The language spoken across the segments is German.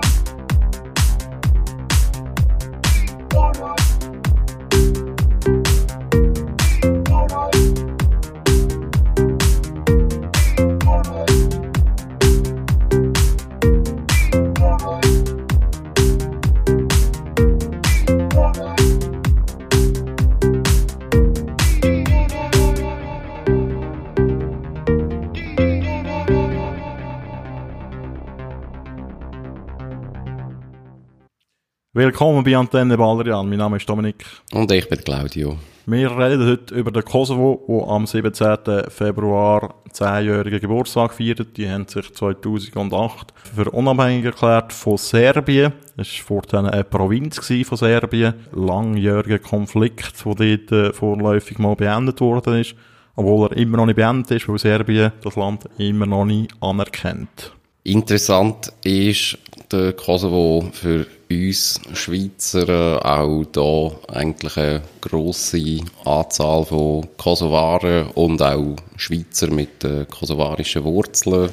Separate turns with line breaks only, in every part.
Bye. Willkommen bei Antenne Ballerian. Mein Name ist Dominik.
Und ich bin Claudio.
Wir reden heute über den Kosovo, der am 17. Februar 10-jährigen Geburtstag feiert. Die haben sich 2008 für unabhängig erklärt von Serbien. Es war vorhin eine Provinz von Serbien. Langjähriger Konflikt, der dort äh, vorläufig mal beendet worden ist. Obwohl er immer noch nicht beendet ist, weil Serbien das Land immer noch nicht anerkennt.
Interessant ist der Kosovo für uns Schweizer äh, auch da eigentlich eine grosse Anzahl von Kosovaren und auch Schweizer mit äh, kosovarischen Wurzeln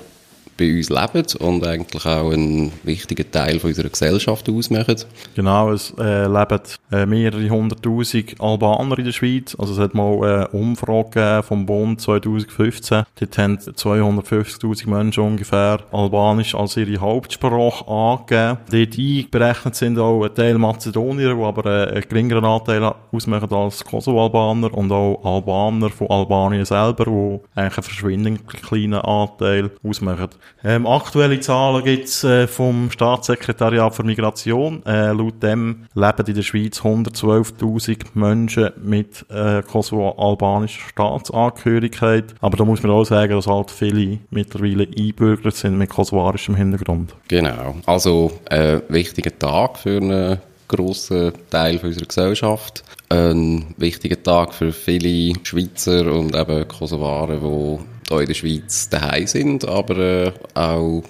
bei uns leben und eigentlich auch einen wichtigen Teil von unserer Gesellschaft ausmachen.
Genau, es äh, leben äh, mehrere hunderttausend Albaner in der Schweiz. Also es hat mal eine Umfrage vom Bund 2015. Dort haben 250'000 Menschen ungefähr Albanisch als ihre Hauptsprache angegeben. Dort einberechnet sind auch ein Teil Mazedonier, die aber äh, einen geringeren Anteil ausmachen als Kosovo-Albaner und auch Albaner von Albanien selber, die eigentlich einen verschwindend kleinen Anteil ausmachen. Ähm, aktuelle Zahlen gibt's äh, vom Staatssekretariat für Migration. Äh, laut dem leben in der Schweiz 112.000 Menschen mit äh, kosovo-albanischer Staatsangehörigkeit. Aber da muss man auch sagen, dass halt viele mittlerweile einbürgert sind mit kosovarischem Hintergrund.
Genau. Also ein wichtiger Tag für einen grossen Teil unserer Gesellschaft. Ein wichtiger Tag für viele Schweizer und eben Kosovaren, die hier in der Schweiz daheim sind, aber äh, auch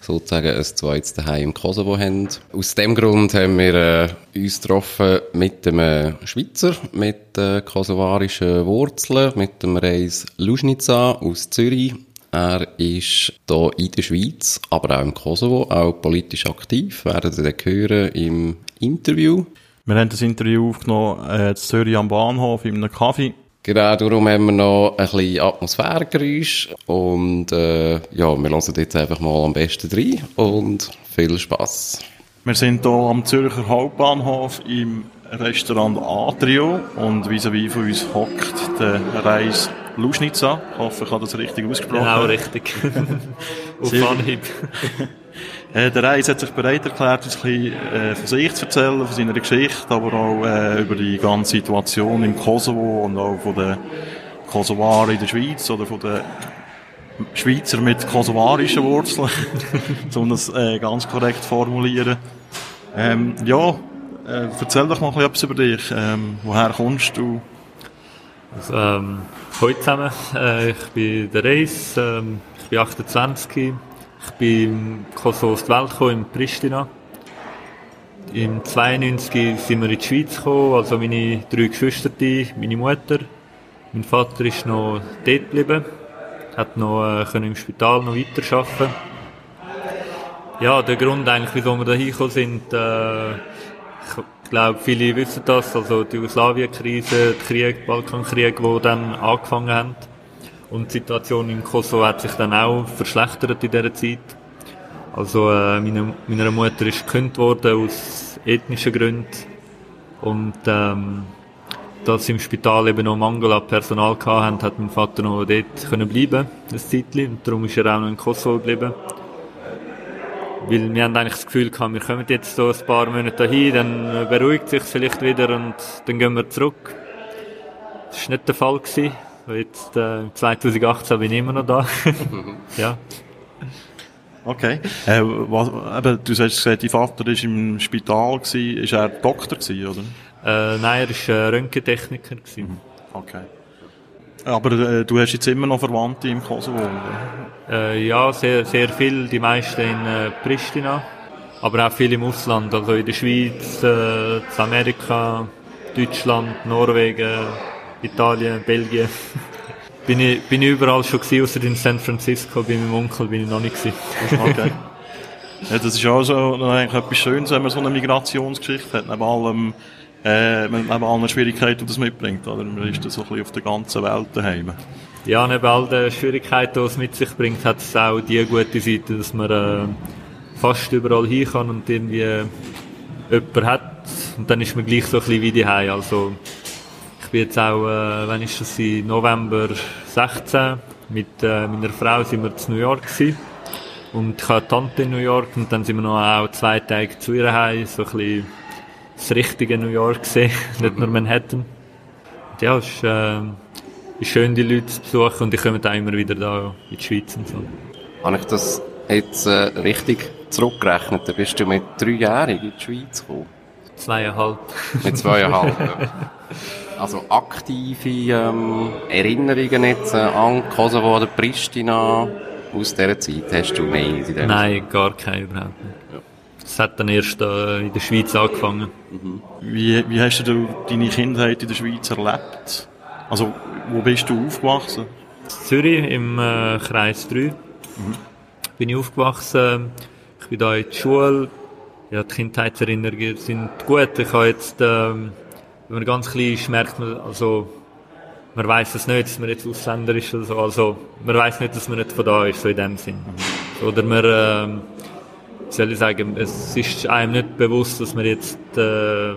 sozusagen ein zweites daheim im Kosovo haben. Aus dem Grund haben wir äh, uns getroffen mit einem Schweizer mit äh, kosovarischen Wurzeln, mit dem Reis Luschnica aus Zürich. Er ist hier in der Schweiz, aber auch im Kosovo, auch politisch aktiv. Werden Sie hören im Interview.
Wir haben das Interview aufgenommen äh, in Zürich am Bahnhof in einem Kaffee.
Genau, darum haben wir noch ein bisschen Atmosphäregeräusch und äh, ja, wir lassen jetzt einfach mal am besten rein und viel Spaß.
Wir sind hier am Zürcher Hauptbahnhof im Restaurant Atrio und vis-à-vis -vis von uns hockt der Reis Luschnitza. Ich hoffe, ich habe das richtig ausgesprochen.
Genau, richtig. Auf Anhieb.
Äh, der Reis hat sich bereit erklärt, uns ein äh, von sich zu erzählen, von seiner Geschichte, aber auch äh, über die ganze Situation im Kosovo und auch von den Kosovaren in der Schweiz oder von den Schweizer mit kosovarischen Wurzeln, um das äh, ganz korrekt zu formulieren. Ähm, ja, äh, erzähl doch mal etwas über dich. Ähm, woher kommst du?
Also, ähm, heute zusammen. Ich bin der Reis, ähm, ich bin 28 ich bin im Kosovo aus der Welt gekommen, in Pristina. Im 92 sind wir in die Schweiz gekommen, also meine drei Geschwister, meine Mutter. Mein Vater ist noch dort geblieben, hat noch äh, im Spital noch weiterarbeiten. Ja, der Grund eigentlich, wieso wir da hingekommen sind, äh, ich glaube, viele wissen das, also die Jugoslawien-Krise, der Krieg, Balkankrieg, der dann angefangen hat. Und die Situation im Kosovo hat sich dann auch verschlechtert in dieser Zeit. Also äh, meine, meiner Mutter ist gekündigt worden aus ethnischen Gründen. Und ähm, da sie im Spital eben noch Mangel an Personal hatten, hat mein Vater noch dort können bleiben, ein Zeitchen. Und darum ist er auch noch in Kosovo geblieben. Weil wir haben eigentlich das Gefühl gehabt, wir kommen jetzt so ein paar Monate dahin, dann beruhigt sich vielleicht wieder und dann gehen wir zurück. Das war nicht der Fall. Gewesen. Jetzt, äh, 2018 bin ich immer noch da. ja.
Okay. Äh, was, eben, du hast gesagt, dein Vater war im Spital. Gewesen. Ist er Doktor, gewesen, oder?
Äh, nein, er war äh, Röntgentechniker. Gewesen. Mhm.
Okay. Aber äh, du hast jetzt immer noch Verwandte im Kosovo, oder?
Äh, ja, sehr, sehr viel. Die meisten in äh, Pristina. Aber auch viel im Ausland. Also in der Schweiz, äh, Amerika, Deutschland, Norwegen, Italien, Belgien. bin, ich, bin ich überall schon gewesen, außer in San Francisco, bei meinem Onkel bin ich noch nicht gewesen.
okay. Ja, das ist auch so eigentlich etwas Schönes, wenn man so eine Migrationsgeschichte hat, neben allem, äh, neben allen Schwierigkeiten, die das mitbringt, oder? Man ist da so ein bisschen auf der ganzen Welt daheim.
Ja, neben all den Schwierigkeiten, die es mit sich bringt, hat es auch die gute Seite, dass man äh, fast überall hin kann und irgendwie äh, jemanden hat. Und dann ist man gleich so ein bisschen wie die Also, ich bin jetzt auch, äh, wann ist das, im November 16, mit äh, meiner Frau sind wir in New York gewesen. Und ich habe Tante in New York und dann sind wir noch auch zwei Tage zu ihr heim, so ein bisschen das richtige New York gesehen, nicht nur Manhattan. Und ja, es ist, äh, ist schön, die Leute zu besuchen und die kommen auch immer wieder da in die Schweiz und so.
Habe ich das jetzt äh, richtig zurückgerechnet? Dann bist du mit dreijährig in die Schweiz gekommen?
Zweieinhalb.
Mit zweieinhalb, ja. Also aktive ähm, Erinnerungen jetzt äh, an Kosovo oder Pristina aus dieser Zeit hast du nicht?
In Nein, gar keine überhaupt nicht. Ja. Das hat dann erst äh, in der Schweiz angefangen.
Mhm. Wie, wie hast du deine Kindheit in der Schweiz erlebt? Also, wo bist du aufgewachsen?
In Zürich, im äh, Kreis 3. Mhm. Bin ich aufgewachsen. Ich bin da in der Schule. Ja, die Kindheitserinnerungen sind gut. Ich habe jetzt, ähm, wenn man ganz klein ist, merkt man, also, man weiß es nicht, dass man jetzt Ausländer ist oder so. Also, man weiß nicht, dass man nicht von da ist, so in dem Sinn. Mhm. Oder man, ähm, soll ich sagen, es ist einem nicht bewusst, dass man jetzt, äh,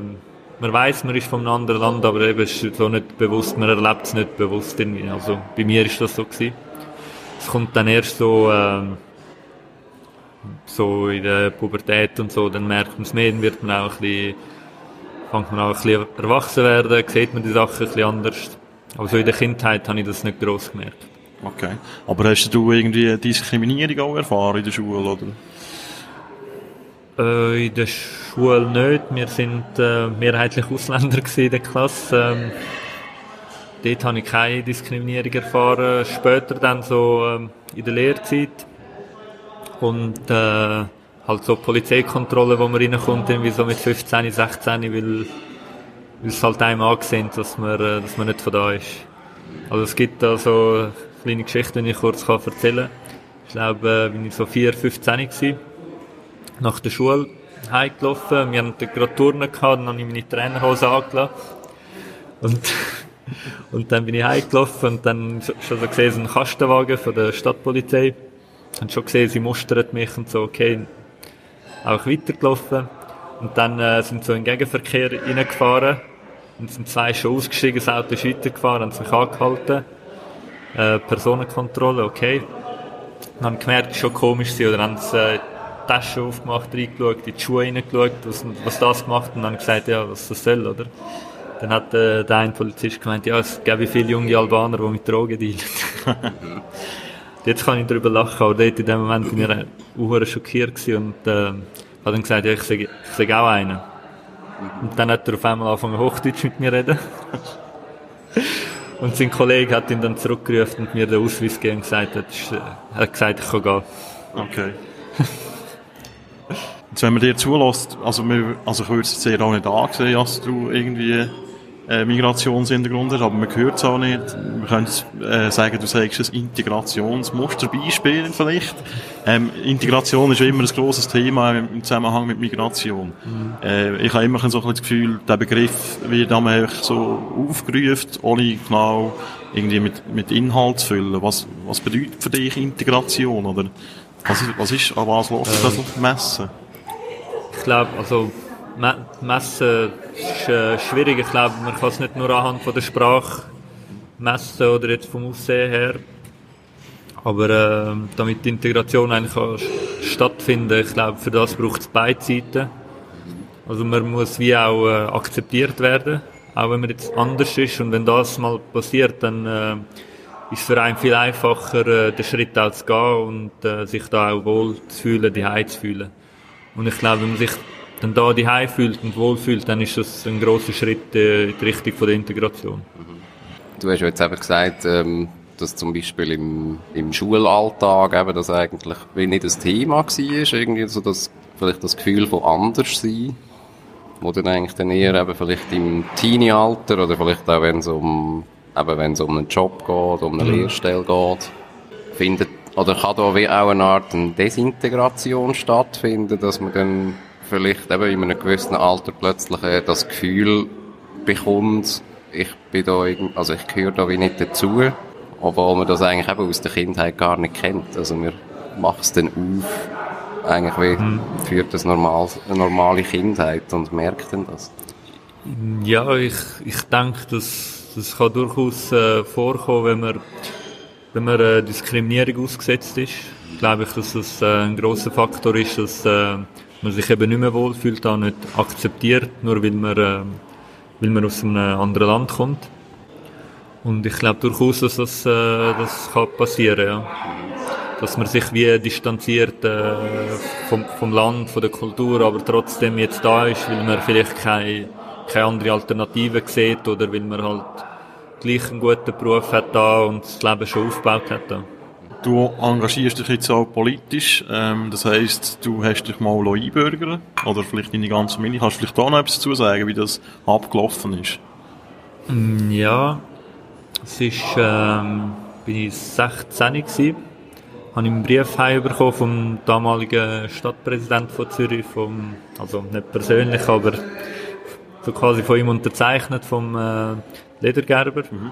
man weiß, man ist von einem anderen Land, aber eben ist so nicht bewusst, man erlebt es nicht bewusst irgendwie. Also bei mir ist das so gewesen. Es kommt dann erst so, ähm, so in der Pubertät und so, dann merkt man es mehr, dann wird man auch ein bisschen, fängt man auch ein bisschen erwachsen werden, sieht man die Sachen ein bisschen anders. Aber so in der Kindheit habe ich das nicht gross gemerkt.
Okay. Aber hast du irgendwie Diskriminierung auch erfahren in der Schule, oder?
Äh, in der Schule nicht. Wir sind äh, mehrheitlich Ausländer in der Klasse. Ähm, dort habe ich keine Diskriminierung erfahren. Später dann so ähm, in der Lehrzeit. Und äh, halt so Polizeikontrolle, wo man reinkommt, irgendwie so mit 15, 16, weil, es halt einem angesehen, dass man, äh, dass man nicht von da ist. Also es gibt da so kleine Geschichten, die ich kurz erzählen kann. Ich glaube, äh, bin ich so 4, 15 gewesen nach der Schule heimgelaufen. Wir hatten gerade Turnen gehabt, dann habe ich meine Trainerhose angelassen. Und, und dann bin ich heimgelaufen und dann schon so gesehen, ein Kastenwagen von der Stadtpolizei. Und schon gesehen, sie mustert mich und so, okay, auch weitergelaufen. Und dann äh, sind so in den Gegenverkehr reingefahren. Und sind zwei schon ausgestiegen, das Auto ist weitergefahren, haben sich angehalten. Äh, Personenkontrolle, okay. Dann haben gemerkt, es schon komisch sie oder haben sie äh, Tasche aufgemacht, reingeschaut, in die Schuhe reingeschaut, was, was das gemacht und dann gesagt, ja, was das soll, oder? Dann hat äh, der eine Polizist gemeint, ja, es gäbe viele junge Albaner, die mit Drogen dealen. Jetzt kann ich darüber lachen, aber dort in dem Moment bin ich auch schockiert und äh, habe dann gesagt, ja, ich ich sag auch einen. Und dann hat er auf einmal angefangen, Hochdeutsch mit mir zu reden. und sein Kollege hat ihn dann zurückgerufen und mir den Ausweis gegeben und gesagt, hat, äh, hat gesagt, ich kann gehen.
Okay. Jetzt, wenn man dir zulässt, also, also ich würde es sehr auch nicht ansehen, dass du irgendwie Migrationshintergrund hast, aber man hört es auch nicht. Wir können äh, sagen, du sagst ein Integrationsmusterbeispiel vielleicht. Ähm, Integration ist immer ein grosses Thema im Zusammenhang mit Migration. Mhm. Äh, ich habe immer so ein das Gefühl, der Begriff wird einmal so aufgerufen, ohne genau irgendwie mit, mit Inhalt zu füllen. Was, was bedeutet für dich Integration? Oder was ist, was ist an was lässt das äh, messen?
Ich glaube, also messen ist äh, schwierig. Ich glaube, man kann es nicht nur anhand von der Sprache messen oder jetzt vom Aussehen her. Aber äh, damit die Integration eigentlich kann stattfinden, ich glaube, für das braucht es beide Seiten. Also man muss wie auch äh, akzeptiert werden, auch wenn man jetzt anders ist. Und wenn das mal passiert, dann äh, ist es für einen viel einfacher, äh, den Schritt auch zu gehen und äh, sich da auch wohl zu fühlen, die zu fühlen. Und ich glaube, wenn man sich dann da die fühlt und wohl fühlt, dann ist das ein großer Schritt äh, in die Richtung von der Integration.
Du hast ja jetzt eben gesagt, ähm, dass zum Beispiel im, im Schulalltag eben das eigentlich nicht das Thema war, irgendwie so das, vielleicht das Gefühl von anders sein, wo dann eigentlich dann eher eben vielleicht im Teenie-Alter oder vielleicht auch wenn es um, eben wenn es um einen Job geht, um eine mhm. Lehrstelle geht, findet Oder kann da wie auch eine Art Desintegration stattfinden, dass man dann vielleicht eben in einem gewissen Alter plötzlich das Gefühl bekommt, ich bin da irgend, also ich gehöre da wie nicht dazu, obwohl man das eigentlich eben aus der Kindheit gar nicht kennt. Also man macht es dann auf, eigentlich wie hm. führt das normal, eine normale Kindheit und merkt dann das.
Ja, ich, ich denke, dass das kann durchaus äh, vorkommen, wenn man wenn man äh, Diskriminierung ausgesetzt ist. Glaube ich, dass das äh, ein großer Faktor ist, dass äh, man sich eben nicht mehr wohlfühlt, auch nicht akzeptiert, nur weil man, äh, weil man aus einem anderen Land kommt. Und ich glaube durchaus, dass das, äh, das kann passieren ja. Dass man sich wie distanziert äh, vom, vom Land, von der Kultur, aber trotzdem jetzt da ist, weil man vielleicht keine, keine andere Alternative sieht oder weil man halt gleich einen guten Beruf hat da und das Leben schon aufgebaut hat da.
Du engagierst dich jetzt auch politisch, ähm, das heisst, du hast dich mal einbürgern oder vielleicht deine ganze Familie. Kannst du vielleicht da noch etwas dazu sagen, wie das abgelaufen ist?
Mm, ja, es ist, ähm, bin ich 16 gewesen, habe ich einen Brief bekommen vom damaligen Stadtpräsidenten von Zürich, vom, also nicht persönlich, aber so quasi von ihm unterzeichnet, vom äh, Ledergerber. Mhm.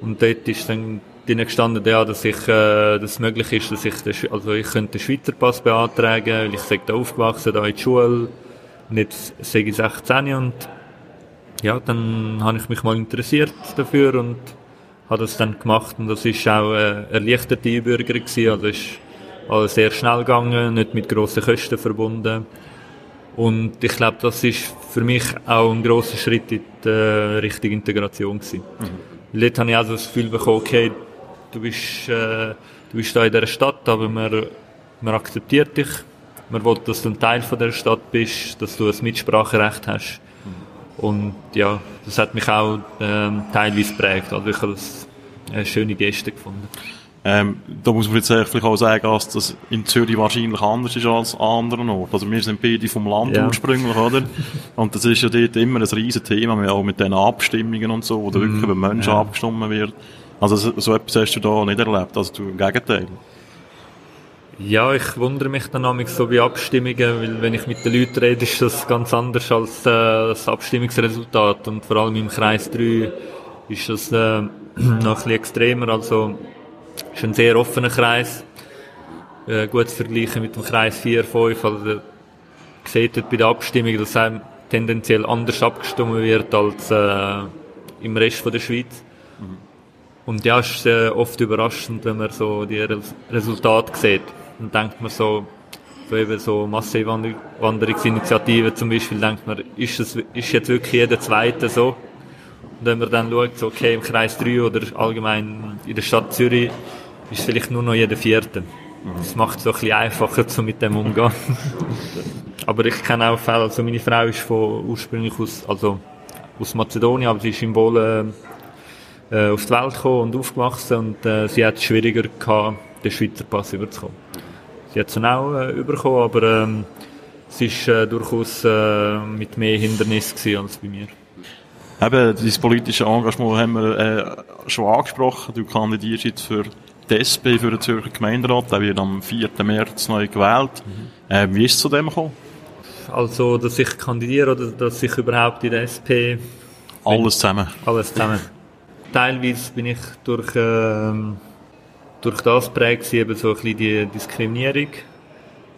Und dort ist dann drin gestanden, ja, dass ich, äh, dass es möglich ist, dass ich, den, also ich könnte den Schweizer Pass beantragen, weil ich sage, da aufgewachsen, da in der Schule, jetzt sage ich 16 und ja, dann habe ich mich mal interessiert dafür und habe das dann gemacht und das ist auch eine erleichterte Einbürgerung gewesen, also ist alles sehr schnell gegangen, nicht mit grossen Kosten verbunden und ich glaube, das ist für mich auch ein grosser Schritt in die äh, richtige Integration gewesen. Mhm. Dort habe ich also das Gefühl bekommen, okay, du bist, äh, du bist da in dieser Stadt, aber man, man akzeptiert dich. Man will, dass du ein Teil von der Stadt bist, dass du ein Mitspracherecht hast. Mhm. Und ja, das hat mich auch ähm, teilweise prägt. Also ich habe das eine schöne Geste gefunden.
Ähm, da muss man jetzt vielleicht auch sagen, dass das in Zürich wahrscheinlich anders ist als an anderen Orten. Also wir sind beide vom Land ja. ursprünglich, oder? Und das ist ja dort immer ein riesen Thema, auch mit den Abstimmungen und so, wo da wirklich mm, über Menschen ja. abgestimmt wird. Also so, etwas hast du da nicht erlebt, also du im Gegenteil.
Ja, ich wundere mich dann nämlich so bei Abstimmungen, weil wenn ich mit den Leuten rede, ist das ganz anders als äh, das Abstimmungsresultat. Und vor allem im Kreis 3 ist das äh, noch ein bisschen extremer. Also ist ein sehr offener Kreis. Äh, gut zu vergleichen mit dem Kreis 4, 5. Also, ihr seht bei der Abstimmung, dass einem tendenziell anders abgestimmt wird als äh, im Rest von der Schweiz. Mhm. Und ja, es ist äh, oft überraschend, wenn man so die Re Resultate sieht. Dann denkt man so, so eben so Massenwanderungsinitiativen zum Beispiel, denkt man, ist, es, ist jetzt wirklich jeder Zweite so? Und wenn man dann schaut, so, okay, im Kreis 3 oder allgemein in der Stadt Zürich, ist vielleicht nur noch jeder Vierte. Das macht es so ein bisschen einfacher, so mit dem umgehen. aber ich kenne auch Fälle, also meine Frau ist von, ursprünglich aus, also aus Mazedonien, aber sie ist im Wohlen äh, auf die Welt gekommen und aufgewachsen und äh, sie hat es schwieriger gehabt, den Schweizer Pass überzukommen. Sie hat es dann auch äh, überkommen, aber ähm, es war äh, durchaus äh, mit mehr Hindernissen als bei mir.
Eben, dein politische Engagement haben wir äh, schon angesprochen. Du kandidierst jetzt für die SP, für den Zürcher Gemeinderat. Der wird am 4. März neu gewählt. Mhm. Äh, wie ist es zu dem gekommen?
Also, dass ich kandidiere oder dass ich überhaupt in der SP...
Alles zusammen?
Alles zusammen. Teilweise bin ich durch, äh, durch das prägt, eben so ein bisschen die Diskriminierung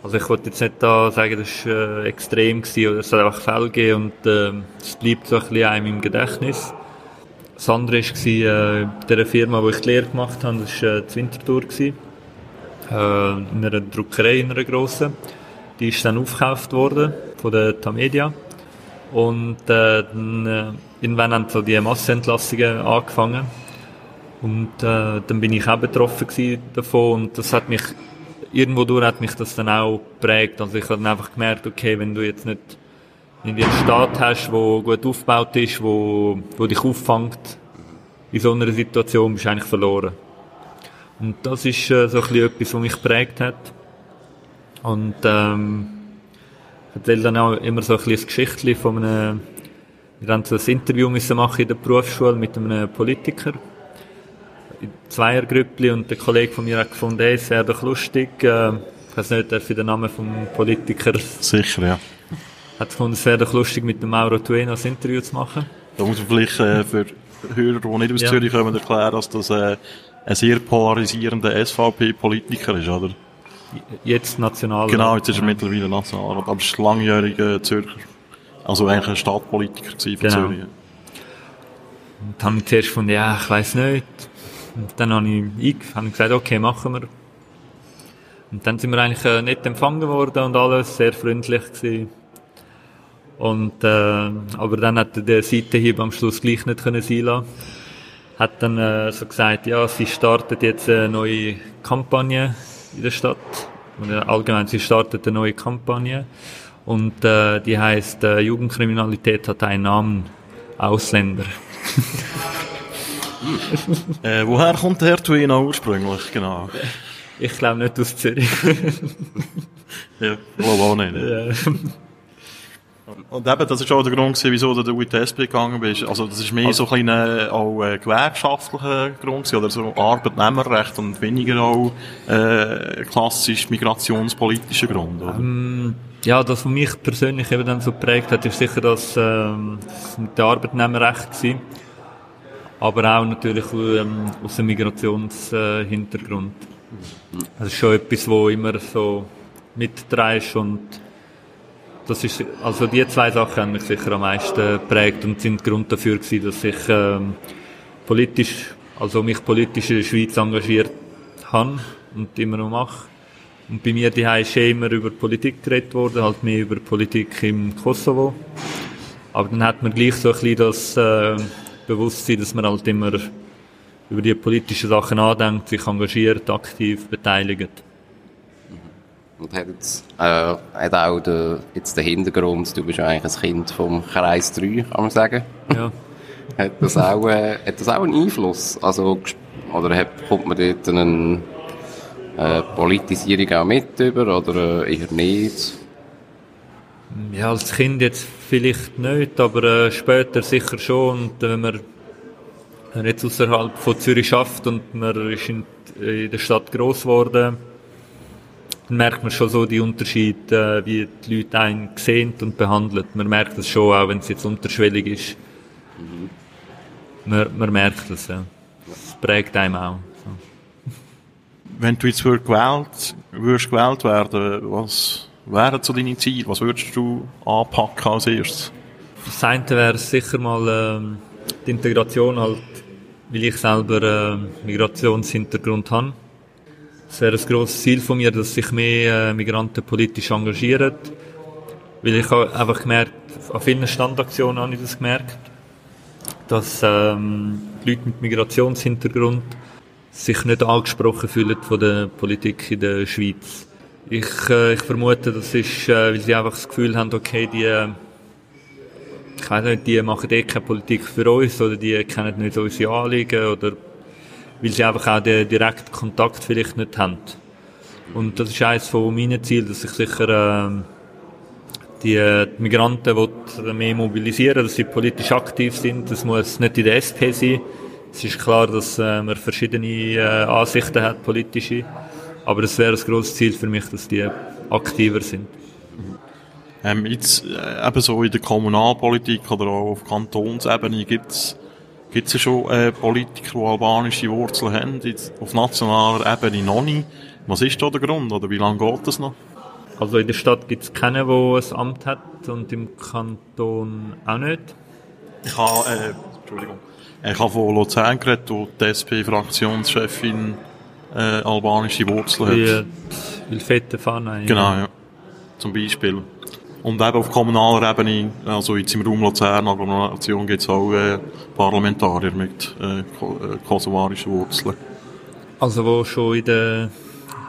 also ich wollte jetzt nicht da sagen, das war äh, extrem gewesen, oder es hat einfach Fälle gegeben und äh, es bleibt so ein bisschen einem im Gedächtnis. Das andere war äh, bei der Firma, wo ich die Lehre gemacht habe, das war äh, die Winterthur. Gewesen, äh, in einer Druckerei, in einer grossen. Die ist dann aufgekauft worden von der Tamedia. Und äh, dann, äh, irgendwann haben so die Massenentlassungen angefangen. Und äh, dann bin ich auch betroffen davon und das hat mich irgendwo durch hat mich das dann auch geprägt. Also ich habe dann einfach gemerkt, okay, wenn du jetzt nicht in einen Staat hast, wo gut aufgebaut ist, wo, wo dich auffängt, in so einer Situation bist du eigentlich verloren. Und das ist äh, so ein bisschen etwas, was mich geprägt hat. Und ähm, ich erzähle dann auch immer so ein bisschen ein Geschichtchen von einem, wir haben so ein Interview müssen machen in der Berufsschule mit einem Politiker in Zweiergrüppli und der Kollege von mir hat gefunden, hey, es wäre doch lustig, äh, ich weiß nicht, darf ich den Namen vom Politiker
Sicher, ja.
hat gefunden, es wäre doch lustig, mit dem Mauro Tueno ein Interview zu machen.
Da muss man vielleicht äh, für Hörer, die nicht aus
Ja.
Zürich kommen, erklären, dass das äh, ein sehr polarisierender SVP-Politiker ist, oder?
Jetzt national.
Genau, jetzt ist er mittlerweile Nationalrat, aber es ist langjähriger Zürcher. Also eigentlich ein Stadtpolitiker von
Genau.
Zürich.
Und dann habe ich zuerst gefunden, ja, ich weiß nicht. Und dann habe ich, habe ich gesagt, okay, machen wir. Und dann sind wir eigentlich äh, nett empfangen worden und alles, sehr freundlich gewesen. Und, äh, aber dann hat der Seitenhieb am Schluss gleich nicht können sein lassen. Hat dann äh, so gesagt, ja, sie startet jetzt eine neue Kampagne in der Stadt. Oder allgemein, sie startet eine neue Kampagne. Und äh, die heißt äh, Jugendkriminalität hat einen Namen. Ausländer.
Äh, woher kommt der Herr Tuino ursprünglich? Genau.
Ich glaube nicht aus Zürich.
Ja, glaube auch nicht.
Ja.
Und eben, das ist auch der Grund gewesen, wieso du in die SP gegangen bist. Also, das ist mehr so ein kleiner, auch, äh, gewerkschaftlicher Grund gewesen, oder so Arbeitnehmerrecht und weniger auch, äh, klassisch migrationspolitischer Grund, oder?
Ja, das, was mich persönlich eben dann so geprägt hat, ist sicher das, ähm, das mit dem Arbeitnehmerrecht gewesen. Aber auch natürlich ähm, aus dem Migrationshintergrund. Das ist schon etwas, wo immer so mitdrehst und das ist, also die zwei Sachen haben mich sicher am meisten geprägt und sind Grund dafür gewesen, dass ich ähm, politisch, also mich politisch in der Schweiz engagiert habe und immer noch mache. Und bei mir die ist eh immer über Politik geredet worden, halt mehr über Politik im Kosovo. Aber dann hat man gleich so ein bisschen das äh, Bewusstsein, dass man halt immer über die politischen Sachen nachdenkt, sich engagiert, aktiv beteiligt.
Und hat jetzt, äh, hat auch den, jetzt den Hintergrund, du bist ja eigentlich ein Kind vom Kreis 3, kann man sagen.
Ja.
Hat das auch, äh, hat das auch einen Einfluss? Also, oder hat, kommt man dort eine äh, Politisierung auch mit über, oder äh, eher nicht?
Ja, als Kind jetzt vielleicht nicht, aber äh, später sicher schon. Und äh, wenn man wenn man jetzt außerhalb von Zürich schafft und man ist in, in der Stadt groß geworden, dann merkt man schon so die Unterschiede, äh, wie die Leute einen sehen und behandeln. Man merkt das schon, auch wenn es jetzt unterschwellig ist. Man, man merkt das, ja. Das prägt einem auch.
Wenn du jetzt würd gewählt, würdest gewählt werden, was wären so deine Ziele? Was würdest du anpacken als erstes?
Das eine wäre sicher mal ähm, die Integration halt, weil ich selber ähm, Migrationshintergrund habe. Es wäre ein grosses Ziel von mir, dass sich mehr äh, Migranten politisch engagieren. Weil ich habe einfach gemerkt, an vielen Standaktionen habe ich das gemerkt, dass ähm, die Leute mit Migrationshintergrund sich nicht angesprochen fühlen von der Politik in der Schweiz. Ich, äh, ich vermute, das ist, äh, weil sie einfach das Gefühl haben, okay, die äh, ich weiß nicht, die machen eh keine Politik für uns oder die kennen nicht unsere Anliegen oder weil sie einfach auch den direkten Kontakt vielleicht nicht haben. Und das ist eines von meinen Zielen, dass ich sicher ähm, die, äh, die Migranten will mehr mobilisieren, dass sie politisch aktiv sind. Das muss nicht in der SP sein. Es ist klar, dass äh, man verschiedene äh, Ansichten hat, politische. Aber es wäre ein grosses Ziel für mich, dass die aktiver sind.
Ähm, jetzt, äh, eben so in der Kommunalpolitik oder auch auf Kantonsebene gibt's gibt's ja schon äh, Politiker, die albanische Wurzeln haben, jetzt auf nationaler Ebene noch nicht. Was ist da der Grund oder wie lange geht das noch?
Also in der Stadt gibt es keinen, der ein Amt hat und im Kanton auch nicht.
Ich habe, äh, Entschuldigung, ich habe von Luzern geredet, wo die SP-Fraktionschefin äh, albanische Wurzeln hat.
Wie äh, die fette Fahne.
Genau, ja. Zum Beispiel. Und eben auf kommunaler Ebene, also jetzt im Raum Luzern, Agglomeration, gibt es auch äh, Parlamentarier mit äh, äh, kosovarischen Wurzeln.
Also wo schon in der,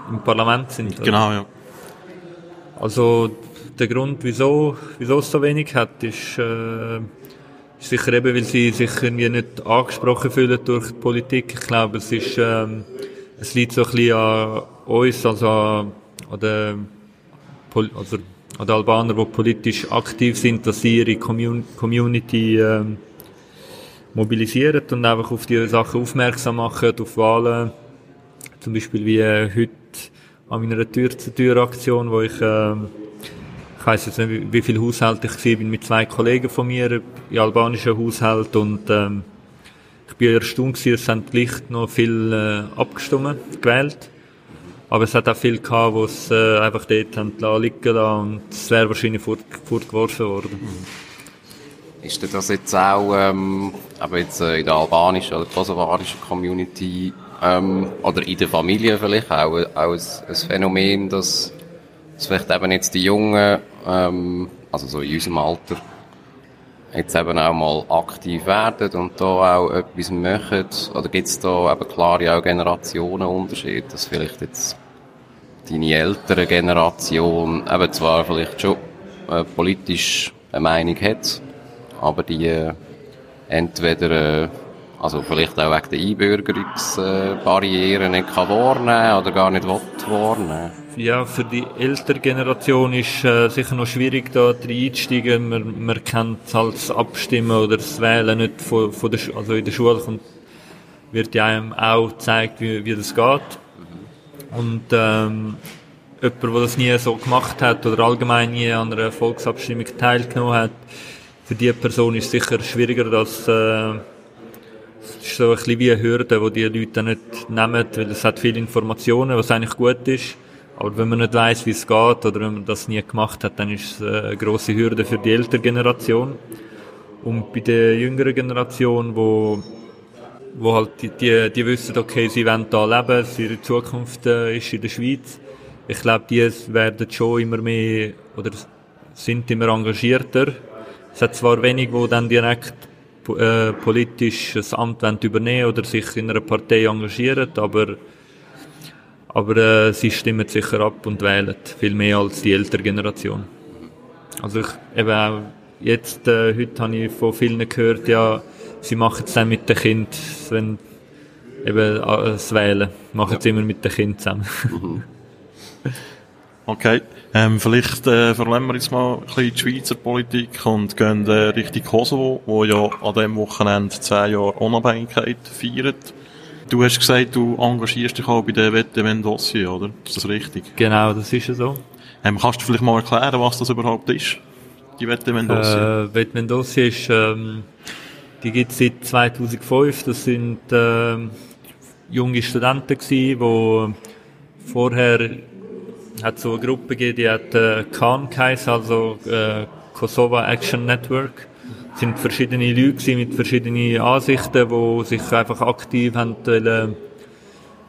im Parlament sind. oder?
Genau, ja.
Also der Grund, wieso, wieso es so wenig hat, ist, äh, ist sicher eben, weil sie sich irgendwie nicht angesprochen fühlen durch die Politik. Ich glaube, es ist, ähm, es liegt so ein bisschen an uns, also an, an den, Pol- also an den Albanern, die politisch aktiv sind, dass sie ihre Commun Community ähm, mobilisieren und einfach auf die Sachen aufmerksam machen, auf Wahlen. Zum Beispiel wie äh, heute an meiner Tür-zu-Tür-Aktion, wo ich, äh, ich weiss jetzt nicht, wie, wie viele Haushalte ich war, bin mit zwei Kollegen von mir in albanischen Haushalt und ähm, ich bin erstaunt gewesen, es haben gleich noch viel äh, abgestimmt, gewählt. Aber es hat auch viel gehabt, wo es äh, einfach dort haben liegen lassen und es wäre wahrscheinlich fort, fortgeworfen worden.
Ist denn das jetzt auch, ähm, aber jetzt äh, in der albanischen oder kosovarischen Community ähm, oder in der Familie vielleicht auch, auch ein, ein Phänomen, dass, dass vielleicht eben jetzt die Jungen, ähm, also so in unserem Alter, jetzt eben auch mal aktiv werden und da auch etwas machen? Oder gibt es da eben klare auch Generationenunterschiede, dass vielleicht jetzt deine ältere Generation eben zwar vielleicht schon äh, politisch eine Meinung hat, aber die äh, entweder äh, also vielleicht auch wegen der Einbürgerungsbarrieren nicht kann wahrnehmen oder gar nicht will wahrnehmen.
Ja, für die ältere Generation ist äh, sicher noch schwierig, da einzusteigen. Man, man kennt halt das Abstimmen oder das Wählen nicht von, von der, also in der Schule kommt, wird ja einem auch gezeigt, wie, wie das geht. Und ähm, jemand, der das nie so gemacht hat oder allgemein nie an einer Volksabstimmung teilgenommen hat, für diese Person ist es sicher schwieriger, dass äh, es ist so ein bisschen wie eine Hürde, die die Leute nicht nehmen, weil es hat viele Informationen, was eigentlich gut ist. Aber wenn man nicht weiß, wie es geht oder wenn man das nie gemacht hat, dann ist es eine grosse Hürde für die ältere Generation. Und bei der jüngeren Generation, wo wo halt die, die, die wissen, okay, sie wollen da leben, ihre Zukunft äh, ist in der Schweiz. Ich glaube, die werden schon immer mehr oder sind immer engagierter. Es hat zwar wenig, wo dann direkt äh, politisch ein Amt übernehmen oder sich in einer Partei engagieren, aber aber äh, sie stimmen sicher ab und wählen viel mehr als die ältere Generation. Also ich eben auch jetzt äh, heute habe ich von vielen gehört, ja sie machen es dann mit den Kindern, wenn eben äh, das Wählen, machen es ja. immer mit den Kindern zusammen. Mhm.
Okay, ähm, vielleicht äh, verlassen wir jetzt mal ein bisschen die Schweizer Politik und gehen äh, Richtung Kosovo, wo ja an diesem Wochenende zehn Jahre Unabhängigkeit feiert. Du hast gesagt, du engagierst dich auch bei der Wettemen-Dossier, oder? Ist das richtig?
Genau, das ist ja so.
Ähm, kannst du vielleicht mal erklären, was das überhaupt ist, die Wettemen-Dossier?
Äh, Wettemen-Dossier ist... Ähm die gibt es seit 2005. Das sind äh, junge Studenten gewesen, die vorher hat so eine Gruppe gegeben, die hat äh, KAN geheißen, also äh, Kosovo Action Network. Es sind verschiedene Leute mit verschiedenen Ansichten, die sich einfach aktiv haben wollen,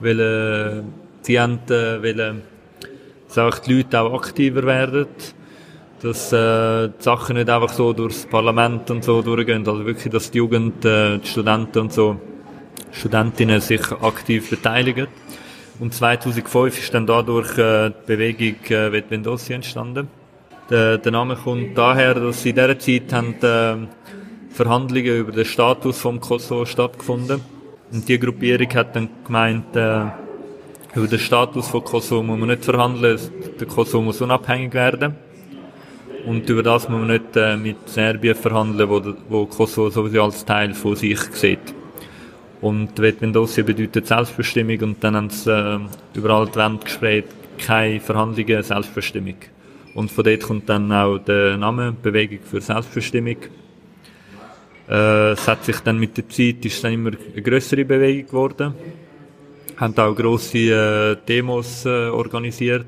wollen, sie haben, äh, wollen, dass die Leute auch aktiver werden dass äh, die Sachen nicht einfach so durchs Parlament und so durchgehen, also wirklich, dass die Jugend, äh, die Studenten und so, Studentinnen sich aktiv beteiligen. Und 2005 ist dann dadurch äh, die Bewegung äh, Vetvendosi entstanden. Der, der Name kommt daher, dass in dieser Zeit haben äh, Verhandlungen über den Status vom Kosovo stattgefunden. Und die Gruppierung hat dann gemeint, äh, über den Status von Kosovo muss man nicht verhandeln, der Kosovo muss unabhängig werden. Und über das muss man nicht äh, mit Serbien verhandeln, wo, wo Kosovo sowieso als Teil von sich sieht. Und Vetvendosia bedeutet Selbstbestimmung und dann haben sie äh, überall die Wände gesprayt, keine Verhandlungen, Selbstbestimmung. Und von dort kommt dann auch der Name Bewegung für Selbstbestimmung. Äh, es hat sich dann mit der Zeit ist dann immer eine größere Bewegung geworden. Haben auch grosse äh, Demos äh, organisiert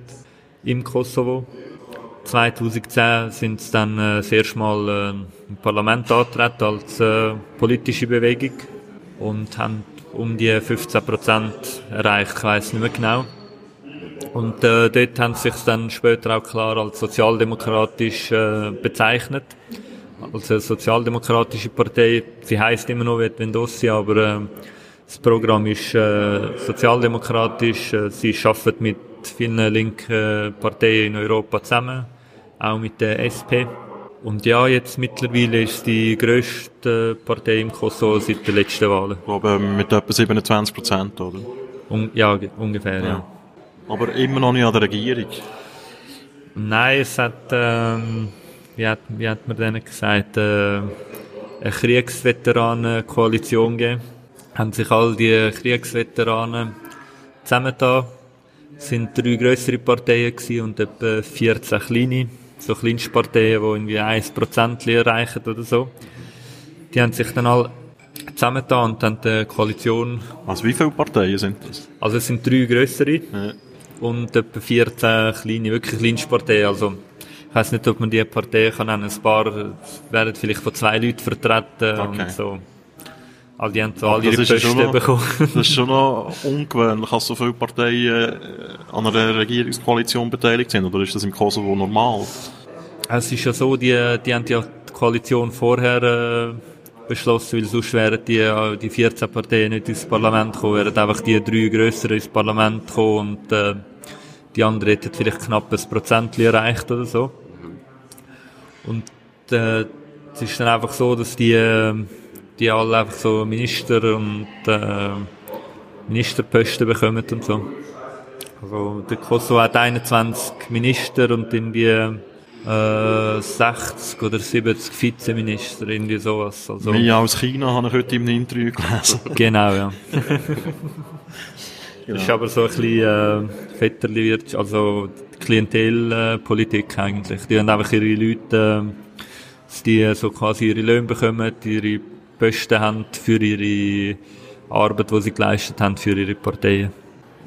im Kosovo. 2010 sind sie dann äh, das erste Mal äh, im Parlament angetreten als äh, politische Bewegung und haben um die 15 Prozent erreicht, ich weiss nicht mehr genau. Und äh, dort haben sie sich dann später auch klar als sozialdemokratisch äh, bezeichnet. Als eine sozialdemokratische Partei. Sie heißt immer noch Vendossi, aber äh, das Programm ist äh, sozialdemokratisch. Äh, sie arbeitet mit vielen linken Parteien in Europa zusammen auch mit der SP. Und ja, jetzt mittlerweile ist die grösste Partei im Kosovo seit den letzten Wahlen.
Aber mit etwa 27 Prozent, oder?
Un ja, ungefähr, ja. ja.
Aber immer noch nicht an der Regierung?
Nein, es hat, ähm, wie hat, wie hat man denen gesagt, äh, eine Kriegsveteranen-Koalition gegeben. Haben sich all die Kriegsveteranen zusammengetan. Es sind drei grössere Parteien gewesen und etwa 14 kleine, so Kleinstparteien, die irgendwie 1% erreichen oder so. Die haben sich dann alle zusammengetan und dann die Koalition.
Also wie viele Parteien sind das?
Also es sind drei grössere ja. und etwa 14 kleine, wirklich Kleinstparteien. Also ich weiß nicht, ob man die Parteien kann nennen. Ein paar werden vielleicht von zwei Leuten vertreten okay. und so. Also die haben so alle ihre Posten bekommen.
das ist schon noch ungewöhnlich, dass so viele Parteien äh, an einer Regierungskoalition beteiligt sind. Oder ist das im Kosovo normal?
Es ist ja so, die, die haben ja die Koalition vorher äh, beschlossen, weil sonst wären die, die 14 Parteien nicht ins Parlament gekommen, wären einfach die drei grösseren ins Parlament gekommen und äh, die anderen hätten vielleicht knapp ein Prozent erreicht oder so. Und äh, es ist dann einfach so, dass die, äh, die alle einfach so Minister und äh, Ministerposten bekommen und so. Also der Kosovo hat 21 Minister und irgendwie äh, 60 oder 70 Vizeminister, irgendwie sowas.
Also, Mehr als China habe ich heute im Interview gelesen.
genau, ja. Das ist aber so ein bisschen äh, Vetterli, also Klientelpolitik äh, eigentlich. Die haben einfach ihre Leute, äh, die so quasi ihre Löhne bekommen, ihre Posten haben für ihre Arbeit, die sie geleistet haben für ihre Parteien.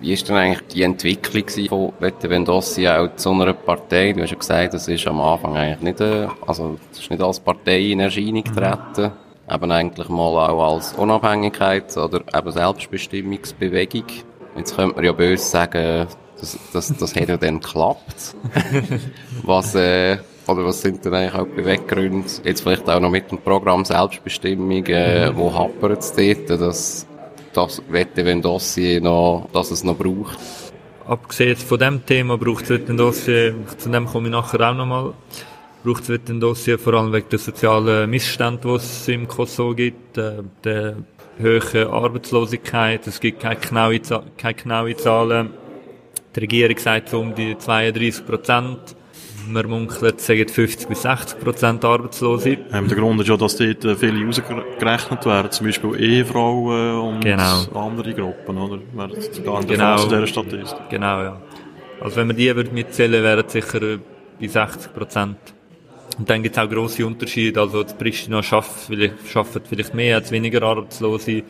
Wie ist denn eigentlich die Entwicklung von Vendossi auch zu einer Partei? Du hast ja gesagt, das ist am Anfang eigentlich nicht, äh, also, das ist nicht als Partei in Erscheinung mhm. getreten. Mhm. Eben eigentlich mal auch als Unabhängigkeit oder eben Selbstbestimmungsbewegung. Jetzt könnte man ja böse sagen, das, das, das hat ja dann geklappt. was, äh, oder was sind denn eigentlich auch die Beweggründe? Jetzt vielleicht auch noch mit dem Programm Selbstbestimmung, äh, wo hapert es dort, dass das wette, noch, dass es noch braucht?
Abgesehen von dem Thema braucht es ein Dossier, zu dem komme ich nachher auch nochmal, braucht es ein Dossier vor allem wegen der sozialen Missstände, die es im Kosovo gibt, äh, der hohen Arbeitslosigkeit, es gibt keine genaue, keine genaue Zahlen. Die Regierung sagt so um die 32 Prozent. Man munkelt, sagen 50 bis 60 Prozent Arbeitslose.
Ähm, der Grund ist ja, dass dort äh, viele rausgerechnet werden, zum Beispiel Ehefrauen und genau. andere Gruppen, oder? Wäre gar nicht genau. dieser Statistik.
Genau, ja. Also wenn man die würde mitzählen, wären es sicher äh, bei 60 Prozent. Und dann gibt es auch grosse Unterschiede. Also die Pristina schafft vielleicht, mehr, als weniger Arbeitslose.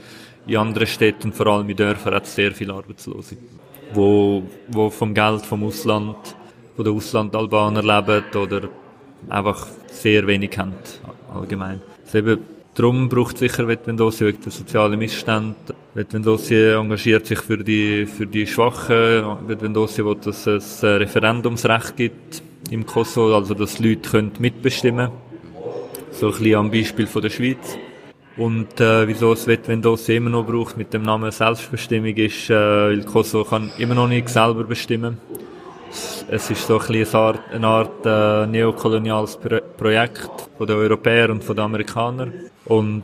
In anderen Städten, vor allem in Dörfern, hat es sehr viele Arbeitslose. Wo, wo vom Geld vom Ausland, von den Auslandalbaner leben oder einfach sehr wenig haben, allgemein. Also eben, darum braucht es sicher Vetvendosi wegen der sozialen Missstände. Vetvendosi engagiert sich für die, für die Schwachen. Vetvendosi will, dass es ein Referendumsrecht gibt im Kosovo, also dass Leute können mitbestimmen können. So ein bisschen am Beispiel von der Schweiz. Und äh, wieso es Vetvendosi immer noch braucht mit dem Namen Selbstbestimmung ist, äh, weil Kosovo kann immer noch nicht selber bestimmen. Es ist so ein Art, eine Art äh, neokoloniales Pro Projekt von den Europäern und von den Amerikanern. Und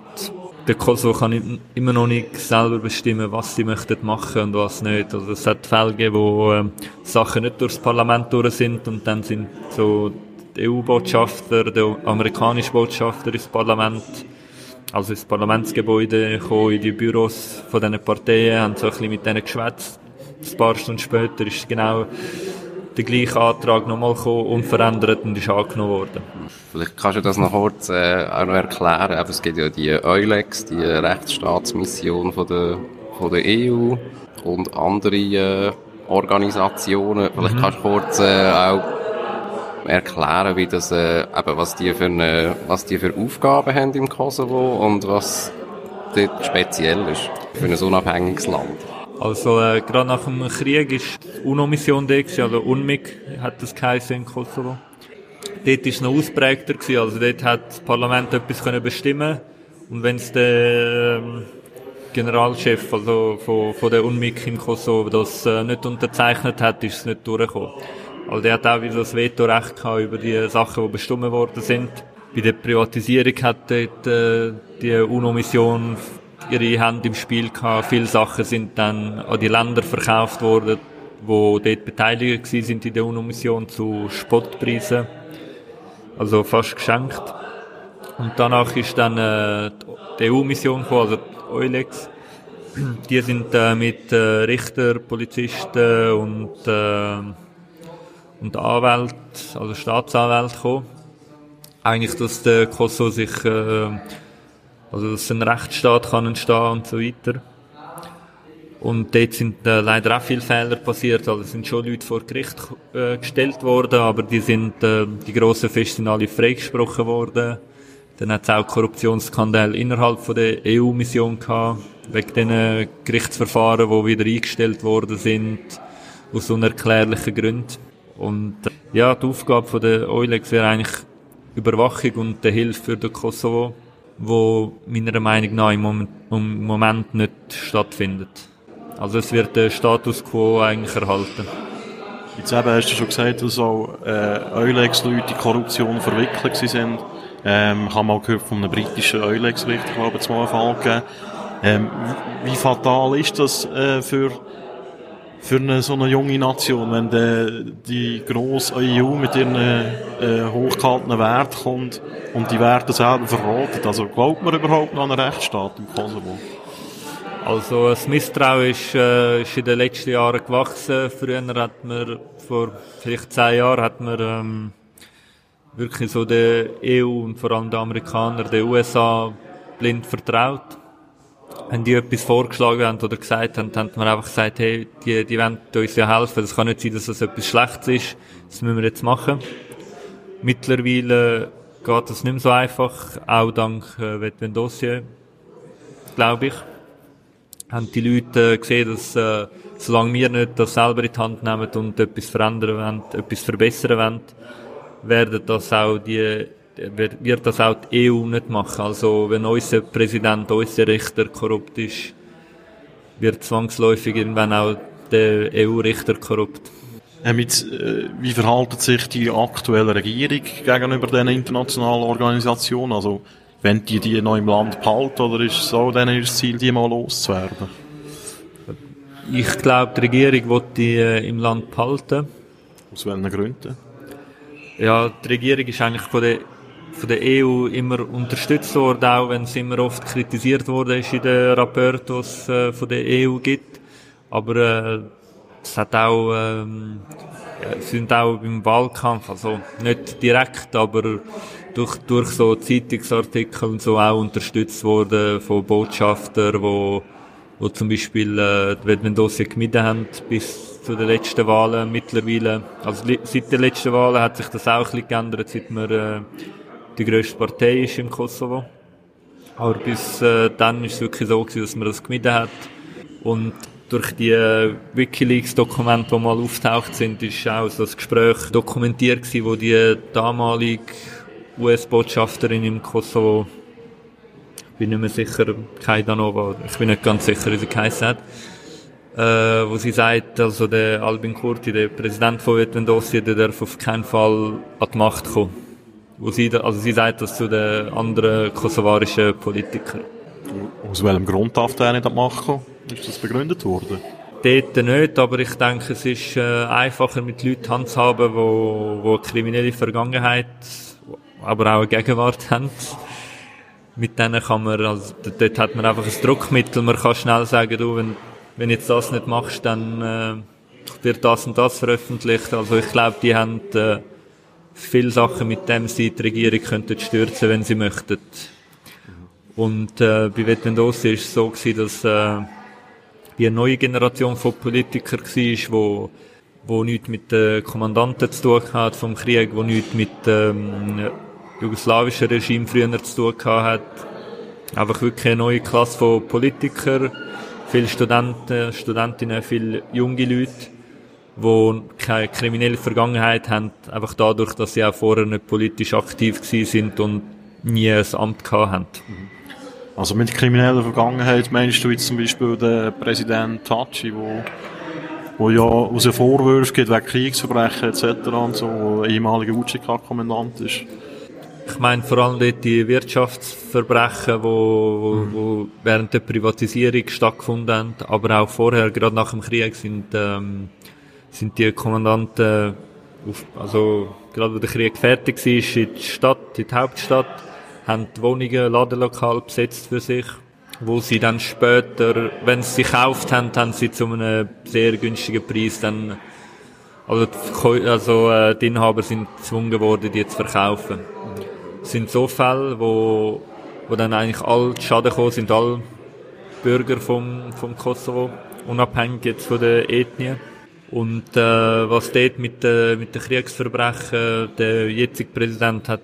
der Kosovo kann immer noch nicht selber bestimmen, was sie möchten machen und was nicht. Also es hat Fälle gegeben, wo äh, Sachen nicht durchs Parlament durch sind und dann sind so die EU-Botschafter, der amerikanische Botschafter ins Parlament, also ins Parlamentsgebäude gekommen, in die Büros von diesen Parteien, haben so ein bisschen mit denen geschwätzt. Ein paar Stunden später ist genau der gleiche Antrag nochmal gekommen, unverändert und ist angenommen worden.
Vielleicht kannst du das noch kurz äh, auch noch erklären. Aber es gibt ja die EULEX, die Rechtsstaatsmission von der, von der EU und andere äh, Organisationen. Vielleicht mhm. kannst du kurz äh, auch erklären, wie das, äh, eben, was die für eine, was die für Aufgaben haben im Kosovo und was dort speziell ist für ein unabhängiges Land.
Also äh, gerade nach dem Krieg ist die UNO-Mission da, also UNMIK hat das geheißen in Kosovo. Dort war es noch ausprägter, gewesen, also dort hat das Parlament etwas können bestimmen und wenn es der ähm, Generalchef also von, von der UNMIK im Kosovo das äh, nicht unterzeichnet hat, ist es nicht durchgekommen. Also der hat auch wieder das Vetorecht gehabt über die Sachen, die bestimmt worden sind. Bei der Privatisierung hat dort, äh, die UNO-Mission ihre Hand im Spiel gehabt. Viele Sachen sind dann an die Länder verkauft worden, wo dort beteiligt sind in der UNO-Mission zu Spottpreisen. Also fast geschenkt. Und danach ist dann äh, die EU-Mission gekommen, also die Eulex. Die sind äh, mit äh, Richter, Polizisten und, äh, und Anwält, also Staatsanwält gekommen. Eigentlich, dass der Kosovo sich, äh, also dass ein Rechtsstaat kann entstehen und so weiter. Und dort sind äh, leider auch viele Fehler passiert. Also es sind schon Leute vor Gericht äh, gestellt worden, aber die sind, äh, die grossen Feste sind alle freigesprochen worden. Dann hat es auch Korruptionsskandal innerhalb von der EU-Mission gehabt, wegen den Gerichtsverfahren, die wieder eingestellt worden sind, aus unerklärlichen Gründen. Und äh, ja, die Aufgabe von der Eulex wäre eigentlich Überwachung und die Hilfe für den Kosovo, wo meiner Meinung nach im Moment, nicht stattfindet. Also es wird der Status quo eigentlich erhalten.
Jetzt eben hast du schon gesagt, dass auch äh, Eulex-Leute in Korruption verwickelt sind. Ähm, ich habe mal gehört von einem britischen Eulex-Richter, glaube ich, einen Fall gegeben. Ähm, wie fatal ist das äh, für, für eine, so eine junge Nation, wenn de, die grosse EU mit ihren äh, hochgehaltenen Werten kommt und die Werte selber verratet? Also glaubt man überhaupt noch an einen Rechtsstaat im Kosovo?
Also das Misstrauen ist, äh, ist in den letzten Jahren gewachsen. Früher hat man, vor vielleicht zehn Jahren, hat man ähm, wirklich so der EU und vor allem den Amerikanern, den USA blind vertraut. Wenn die etwas vorgeschlagen haben oder gesagt haben, haben wir einfach gesagt, hey, die, die wollen uns ja helfen. Es kann nicht sein, dass das etwas Schlechtes ist. Das müssen wir jetzt machen. Mittlerweile geht das nicht mehr so einfach, auch dank äh, Dossier, glaube ich haben die Leute gesehen, dass äh, solange wir nicht das selber in die Hand nehmen und etwas verändern wollen, etwas verbessern wollen, werden das auch die wird das auch die EU nicht machen. Also wenn unser Präsident, unser Richter korrupt ist, wird zwangsläufig irgendwann auch der EU-Richter korrupt.
Ähm jetzt, äh, wie verhalten sich die aktuelle Regierung gegenüber diesen internationalen Organisationen? Also wenn die die noch im Land behalten, oder ist es so dann ist das Ziel, die mal loszuwerden?
Ich glaube, die Regierung will die äh, im Land behalten.
Aus welchen Gründen?
Ja, die Regierung ist eigentlich von der, von der EU immer unterstützt worden, auch wenn es immer oft kritisiert worden ist in den Rapporten, die es äh, von der EU gibt. Aber äh, es hat auch, ähm, ja, sind auch im Wahlkampf, also nicht direkt, aber durch, durch so Zeitungsartikel und so auch unterstützt worden von Botschaftern, wo, wo zum Beispiel äh, die Vedmendosia gemieden haben bis zu den letzten Wahlen mittlerweile. Also seit den letzten Wahlen hat sich das auch ein bisschen geändert, seit man äh, die grösste Partei ist im Kosovo. Aber bis äh, dann ist es wirklich so gewesen, dass man das gemieden hat. Und durch die äh, Wikileaks-Dokumente, die mal auftaucht sind, ist auch das Gespräch dokumentiert gewesen, wo die damalige US-Botschafterin im Kosovo, bin nicht mehr sicher, Kaidanova, ich bin nicht ganz sicher, wie sie geheißen hat, äh, wo sie sagt, also der Albin Kurti, der Präsident von Vetendossi, der darf auf keinen Fall an die Macht kommen. Wo sie, also sie sagt das zu den anderen kosovarischen Politikern.
Aus welchem Grund darf der nicht kommen? Ist das begründet worden?
Dort nicht, aber ich denke, es ist äh, einfacher mit Leuten handzuhaben, die, die eine kriminelle Vergangenheit aber auch eine Gegenwart haben. Mit denen kann man, also dort hat man einfach ein Druckmittel, man kann schnell sagen, du, wenn, wenn jetzt das nicht machst, dann äh, wird das und das veröffentlicht. Also ich glaube, die haben äh, viele Sachen, mit dem sie die Regierung könnten stürzen, wenn sie möchten. Und äh, bei Vettendosi ist es so gewesen, dass äh, die eine neue Generation von Politikern war, wo wo nichts mit den Kommandanten zu tun hat vom Krieg, wo nichts mit ähm, jugoslawischen Regime früher zu tun hat. Einfach wirklich eine neue Klasse von Politikern, viele Studenten, Studentinnen, viele junge Leute, die keine kriminelle Vergangenheit haben, einfach dadurch, dass sie auch vorher nicht politisch aktiv sind und nie ein Amt gehabt haben.
Also mit krimineller Vergangenheit meinst du jetzt zum Beispiel den Präsident Taci, wo wo ja aus Vorwürfe geht wegen Kriegsverbrechen etc. und so, wo ehemaliger UCK-Kommandant ist.
Ich meine vor allem dort die Wirtschaftsverbrechen, wo, wo, mhm. wo während der Privatisierung stattgefunden haben, aber auch vorher, gerade nach dem Krieg, sind, ähm, sind die Kommandanten, auf, also gerade wo der Krieg fertig war, in die Stadt, in die Hauptstadt, haben die Wohnungen, Ladenlokal besetzt für sich, wo sie dann später, wenn sie sie gekauft haben, haben sie zu einem sehr günstigen Preis dann, also, die, also äh, die Inhaber sind gezwungen worden, die zu verkaufen. Es sind so Fälle, wo, wo dann eigentlich alle Schaden gekommen sind, alle Bürger vom, vom Kosovo, unabhängig jetzt von der Ethnie. Und äh, was dort mit, äh, mit den Kriegsverbrechen, der jetzige Präsident hat,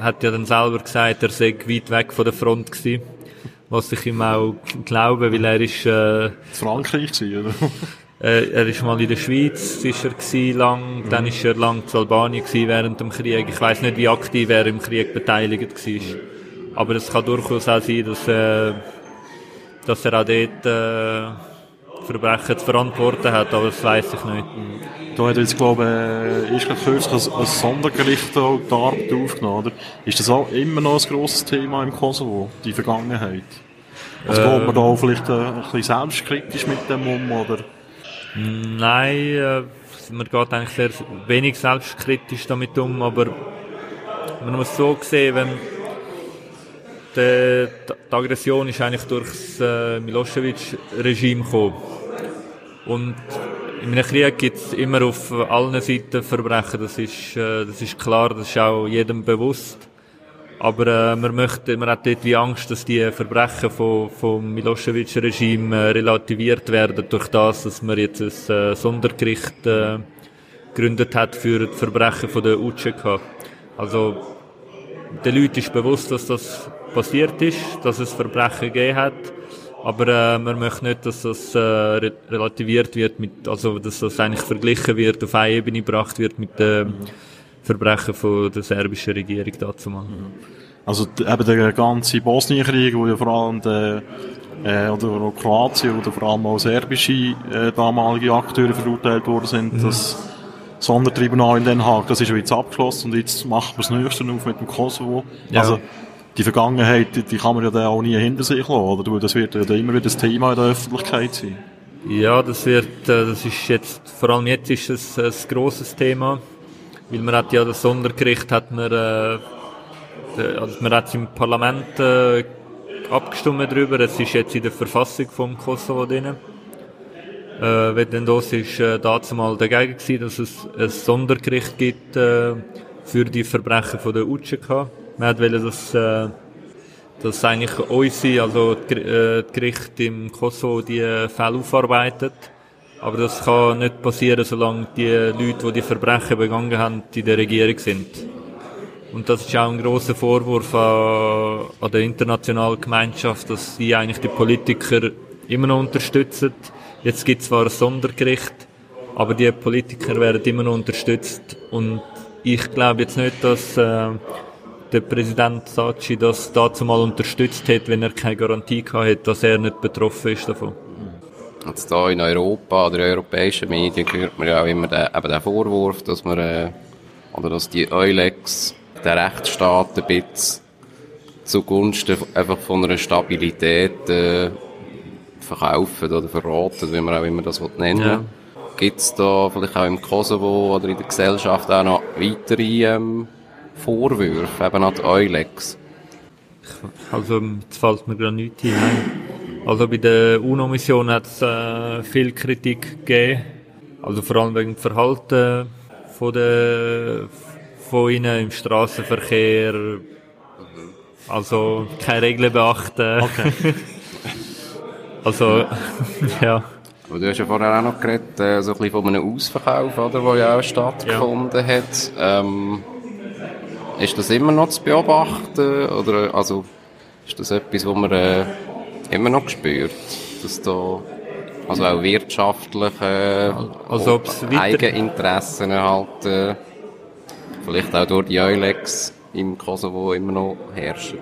hat ja dann selber gesagt, er sei weit weg von der Front gewesen. Was ich ihm auch glaube, weil er ist... Äh,
Frankreich gewesen, oder?
Äh, er ist mal in der Schweiz, ist er gewesen, lang, mhm. dann ist er lang zu Albanien gewesen während dem Krieg. Ich weiß nicht, wie aktiv er im Krieg beteiligt war. Aber es kann durchaus auch sein, dass, äh, dass er auch dort äh, Verbrechen zu verantworten hat, aber das weiß ich nicht.
Da hat jetzt, glaube ich, äh, ist kürzlich ein, ein Sondergericht auch die Arbeit aufgenommen, oder? Ist das auch immer noch ein grosses Thema im Kosovo, die Vergangenheit? Also ähm, geht man da vielleicht ein, ein bisschen selbstkritisch mit dem um, oder?
Nein, äh, man geht eigentlich sehr wenig selbstkritisch damit um, aber man muss so sehen, wenn die, die Aggression ist eigentlich durch das äh, Milosevic-Regime gekommen. Und in einem Krieg gibt es immer auf allen Seiten Verbrechen, das ist, äh, das ist klar, das ist auch jedem bewusst. Aber äh, man, möchte, man hat dort wie Angst, dass die Verbrechen vom, vom Milosevic-Regime äh, relativiert werden durch das, dass man jetzt ein äh, Sondergericht äh, gegründet hat für die Verbrechen von der UCK. Also den Leuten ist bewusst, dass das passiert ist, dass es Verbrechen gegeben hat. Aber äh, man möchte nicht, dass das äh, relativiert wird, mit, also dass das eigentlich verglichen wird, auf eine Ebene gebracht wird mit den mhm. Verbrechen von der serbischen Regierung dazu mal. Mhm.
Also eben der ganze Bosnienkrieg, wo ja vor allem der, äh, oder auch Kroatien oder vor allem auch serbische äh, damalige Akteure verurteilt worden sind, mhm. das Sondertribunal in Den Haag, das ist jetzt abgeschlossen und jetzt macht man das Nächste auf mit dem Kosovo. Ja. Also die Vergangenheit, die, kann man ja dann auch nie hinter sich lassen, oder? Das wird ja immer wieder das Thema in der Öffentlichkeit sein.
Ja, das wird, äh, das ist jetzt, vor allem jetzt ist es ein grosses Thema, weil man hat ja das Sondergericht hat man, äh, also man hat im Parlament äh, abgestimmt darüber, es ist jetzt in der Verfassung vom Kosovo drin. Äh, wenn das ist äh, dazu mal dagegen gewesen, dass es ein Sondergericht gibt äh, für die Verbrechen von der UCK. Man wollte, dass, äh, dass eigentlich unsere, also die, äh, die Gerichte im Kosovo die Fälle aufarbeitet. Aber das kann nicht passieren, solange die Leute, die die Verbrechen begangen haben, in der Regierung sind. Und das ist auch ein großer Vorwurf an, an der internationalen Gemeinschaft, dass sie eigentlich die Politiker immer noch unterstützen. Jetzt gibt es zwar ein Sondergericht, aber die Politiker werden immer noch unterstützt. Und ich glaube jetzt nicht, dass äh, der Präsident Sachi das dazu mal unterstützt hat, wenn er keine Garantie gehabt hat, dass er nicht betroffen ist davon.
Jetzt hier in Europa oder in europäischen Medien hört man ja auch immer den, eben den Vorwurf, dass man, äh, oder dass die Eulex den Rechtsstaat ein bisschen zugunsten einfach von einer Stabilität äh, verkaufen oder verraten, wie man auch immer das nennen will. Ja. Gibt es da vielleicht auch im Kosovo oder in der Gesellschaft auch noch weitere ähm, Vorwürfe eben an die Eulex?
Also, jetzt fällt mir gerade nichts hinein. Also bei der UNO-Mission hat es äh, viel Kritik gegeben. Also vor allem wegen dem Verhalten von, der, von ihnen im Straßenverkehr. Also keine Regeln beachten. Okay. also, ja.
Aber du hast ja vorher auch noch geredet, äh, so ein bisschen von einem Ausverkauf, oder, der ja auch stattgefunden ja. hat. Ähm, ist das immer noch zu beobachten? Oder, also, ist das etwas, was man äh, immer noch spürt? Dass da, also auch wirtschaftliche, also Eigeninteressen halt, äh, vielleicht auch durch die Eulex im Kosovo immer noch herrschen?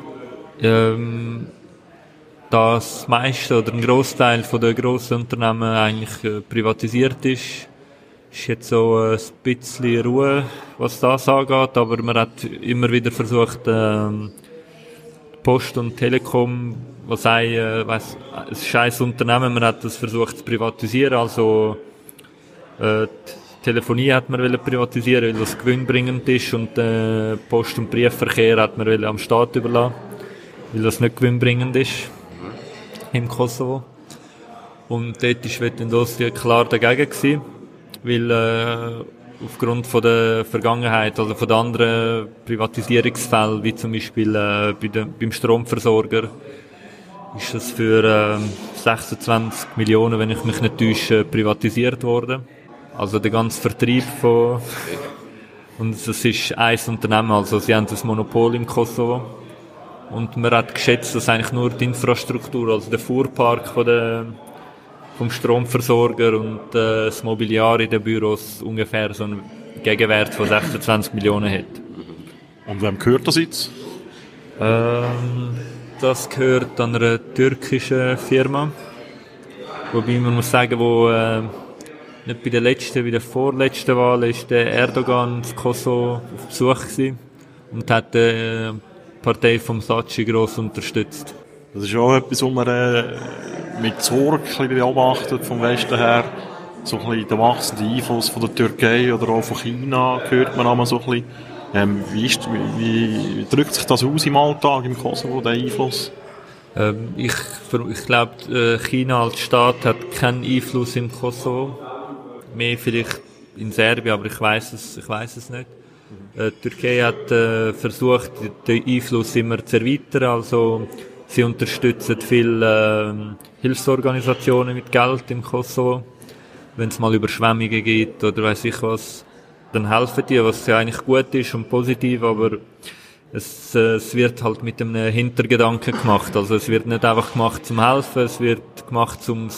Ähm, das meiste oder ein Großteil von der grossen Unternehmen eigentlich äh, privatisiert ist, ist jetzt so ein bisschen Ruhe, was das angeht, aber man hat immer wieder versucht, ähm, Post und Telekom, was ein, äh, weiss, ein scheiß Unternehmen, man hat das versucht zu privatisieren, also äh, Telefonie hat man wollen privatisieren, weil das gewinnbringend ist und äh, Post- und Briefverkehr hat man wollen am Staat überlassen, weil das nicht gewinnbringend ist im Kosovo. Und dort ist Wettendostia klar dagegen gewesen, weil äh, aufgrund von der Vergangenheit, also von den anderen Privatisierungsfällen, wie zum Beispiel äh, bei der, beim Stromversorger, ist das für äh, 26 Millionen, wenn ich mich nicht täusche, privatisiert worden. Also der ganze Vertrieb von und das ist ein Unternehmen, also sie haben das Monopol im Kosovo. Und man hat geschätzt, dass eigentlich nur die Infrastruktur, also der Fuhrpark von der, vom Stromversorger und äh, das Mobiliar in den Büros ungefähr so einen Gegenwert von 26 Millionen hat.
Und wem gehört das jetzt?
Ähm, das gehört an einer türkischen Firma. Wobei man muss sagen, wo äh, nicht bei der letzten, bei der vorletzten Wahl ist der Erdogan in Kosovo auf Besuch gewesen und hat äh, die Partei vom Saci gross unterstützt.
Das ist auch etwas, was man äh, mit Sorge beobachtet vom Westen her. So ein bisschen der wachsende Einfluss von der Türkei oder auch von China hört man einmal so ein bisschen. Ähm, wie, ist, wie, wie drückt sich das aus im Alltag im Kosovo, der Einfluss?
Ähm, ich ich glaube, äh, China als Staat hat keinen Einfluss im Kosovo. Mehr vielleicht in Serbien, aber ich weiß es, ich weiß es nicht. Äh, die Türkei hat äh, versucht, den Einfluss immer zu erweitern. Also sie unterstützen viele äh, Hilfsorganisationen mit Geld im Kosovo. Wenn es mal Überschwemmungen gibt oder weiß ich was, dann helfen die, was ja eigentlich gut ist und positiv, aber es, äh, es wird halt mit einem Hintergedanken gemacht. Also es wird nicht einfach gemacht zum Helfen, es wird gemacht um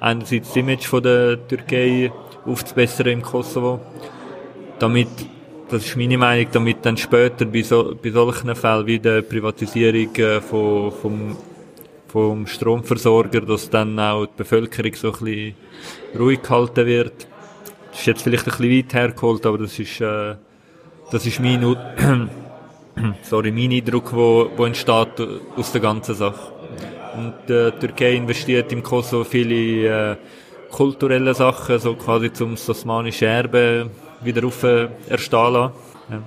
einerseits das Image von der Türkei aufzubessern im Kosovo, damit das ist meine Meinung, damit dann später bei, so, bei solchen Fällen wie der Privatisierung äh, von, vom, vom Stromversorger, dass dann auch die Bevölkerung so ein bisschen ruhig gehalten wird. Das ist jetzt vielleicht ein bisschen weit hergeholt, aber das ist, äh, das ist mein, sorry, mein Eindruck, wo, wo entsteht aus der ganzen Sache. Und äh, die Türkei investiert im Kosovo viele äh, kulturelle Sachen, so quasi zum osmanischen Erbe wieder auf äh, erstehen lassen.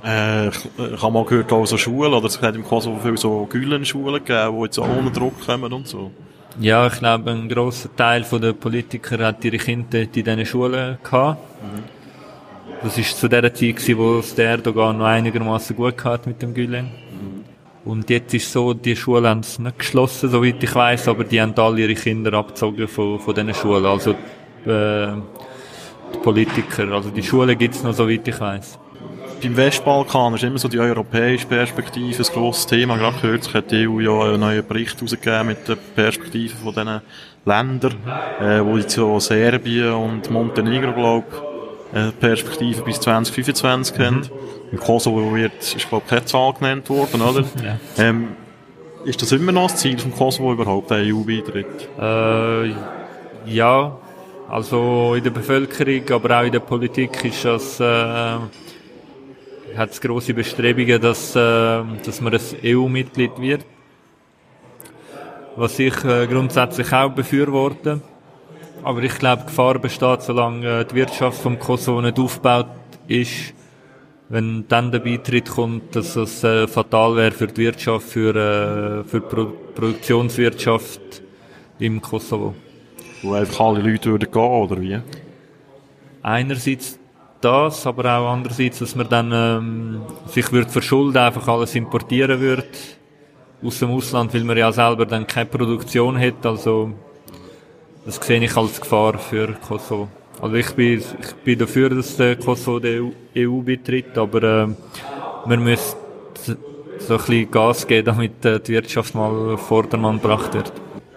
Ja. Äh, ich habe mal gehört, auch so Schulen, oder es hat im Kosovo viele so Gülen-Schulen gegeben, die jetzt auch unter Druck kommen und so.
Ja, ich glaube, ein grosser Teil der Politiker hat ihre Kinder in diesen Schulen gehabt. Mhm. Das war zu der Zeit, wo es der Erdogan noch einigermaßen gut hat mit dem Gülen. Mhm. Und jetzt ist so, die Schulen haben es nicht geschlossen, soweit ich weiß, aber die haben alle ihre Kinder abgezogen von, von diesen Schulen. Also, äh, Politiker. Also die Schulen gibt es noch, soweit ich weiß.
Beim Westbalkan ist immer so die europäische Perspektive ein grosses Thema. Gerade kürzlich hat die EU ja einen neuen Bericht herausgegeben mit der Perspektive von diesen Ländern, äh, wo jetzt so Serbien und Montenegro, glaube ich, Perspektive bis 2025 mhm. haben. Im Kosovo wird, ist, glaube ich, keine Zahl genannt worden, oder? ja. ähm, ist das immer noch das Ziel vom Kosovo überhaupt, der EU-Beitritt?
Äh, ja, also in der Bevölkerung, aber auch in der Politik ist das, äh, hat es grosse Bestrebungen, dass, äh, dass man ein EU-Mitglied wird. Was ich äh, grundsätzlich auch befürworte. Aber ich glaube, Gefahr besteht, solange äh, die Wirtschaft vom Kosovo nicht aufgebaut ist, wenn dann der Beitritt kommt, dass es äh, fatal wäre für die Wirtschaft, für, äh, für die Pro Produktionswirtschaft im Kosovo
wo einfach alle Leute würden gehen, oder wie?
Einerseits das, aber auch andererseits, dass man dann ähm, sich würde verschulden, einfach alles importieren würde aus dem Ausland, weil man ja selber dann keine Produktion hat. Also das sehe ich als Gefahr für Kosovo. Also ich bin, ich bin dafür, dass der Kosovo der EU betritt, aber äh, man müsste so ein bisschen Gas geben, damit äh, die Wirtschaft mal auf Vordermann gebracht wird.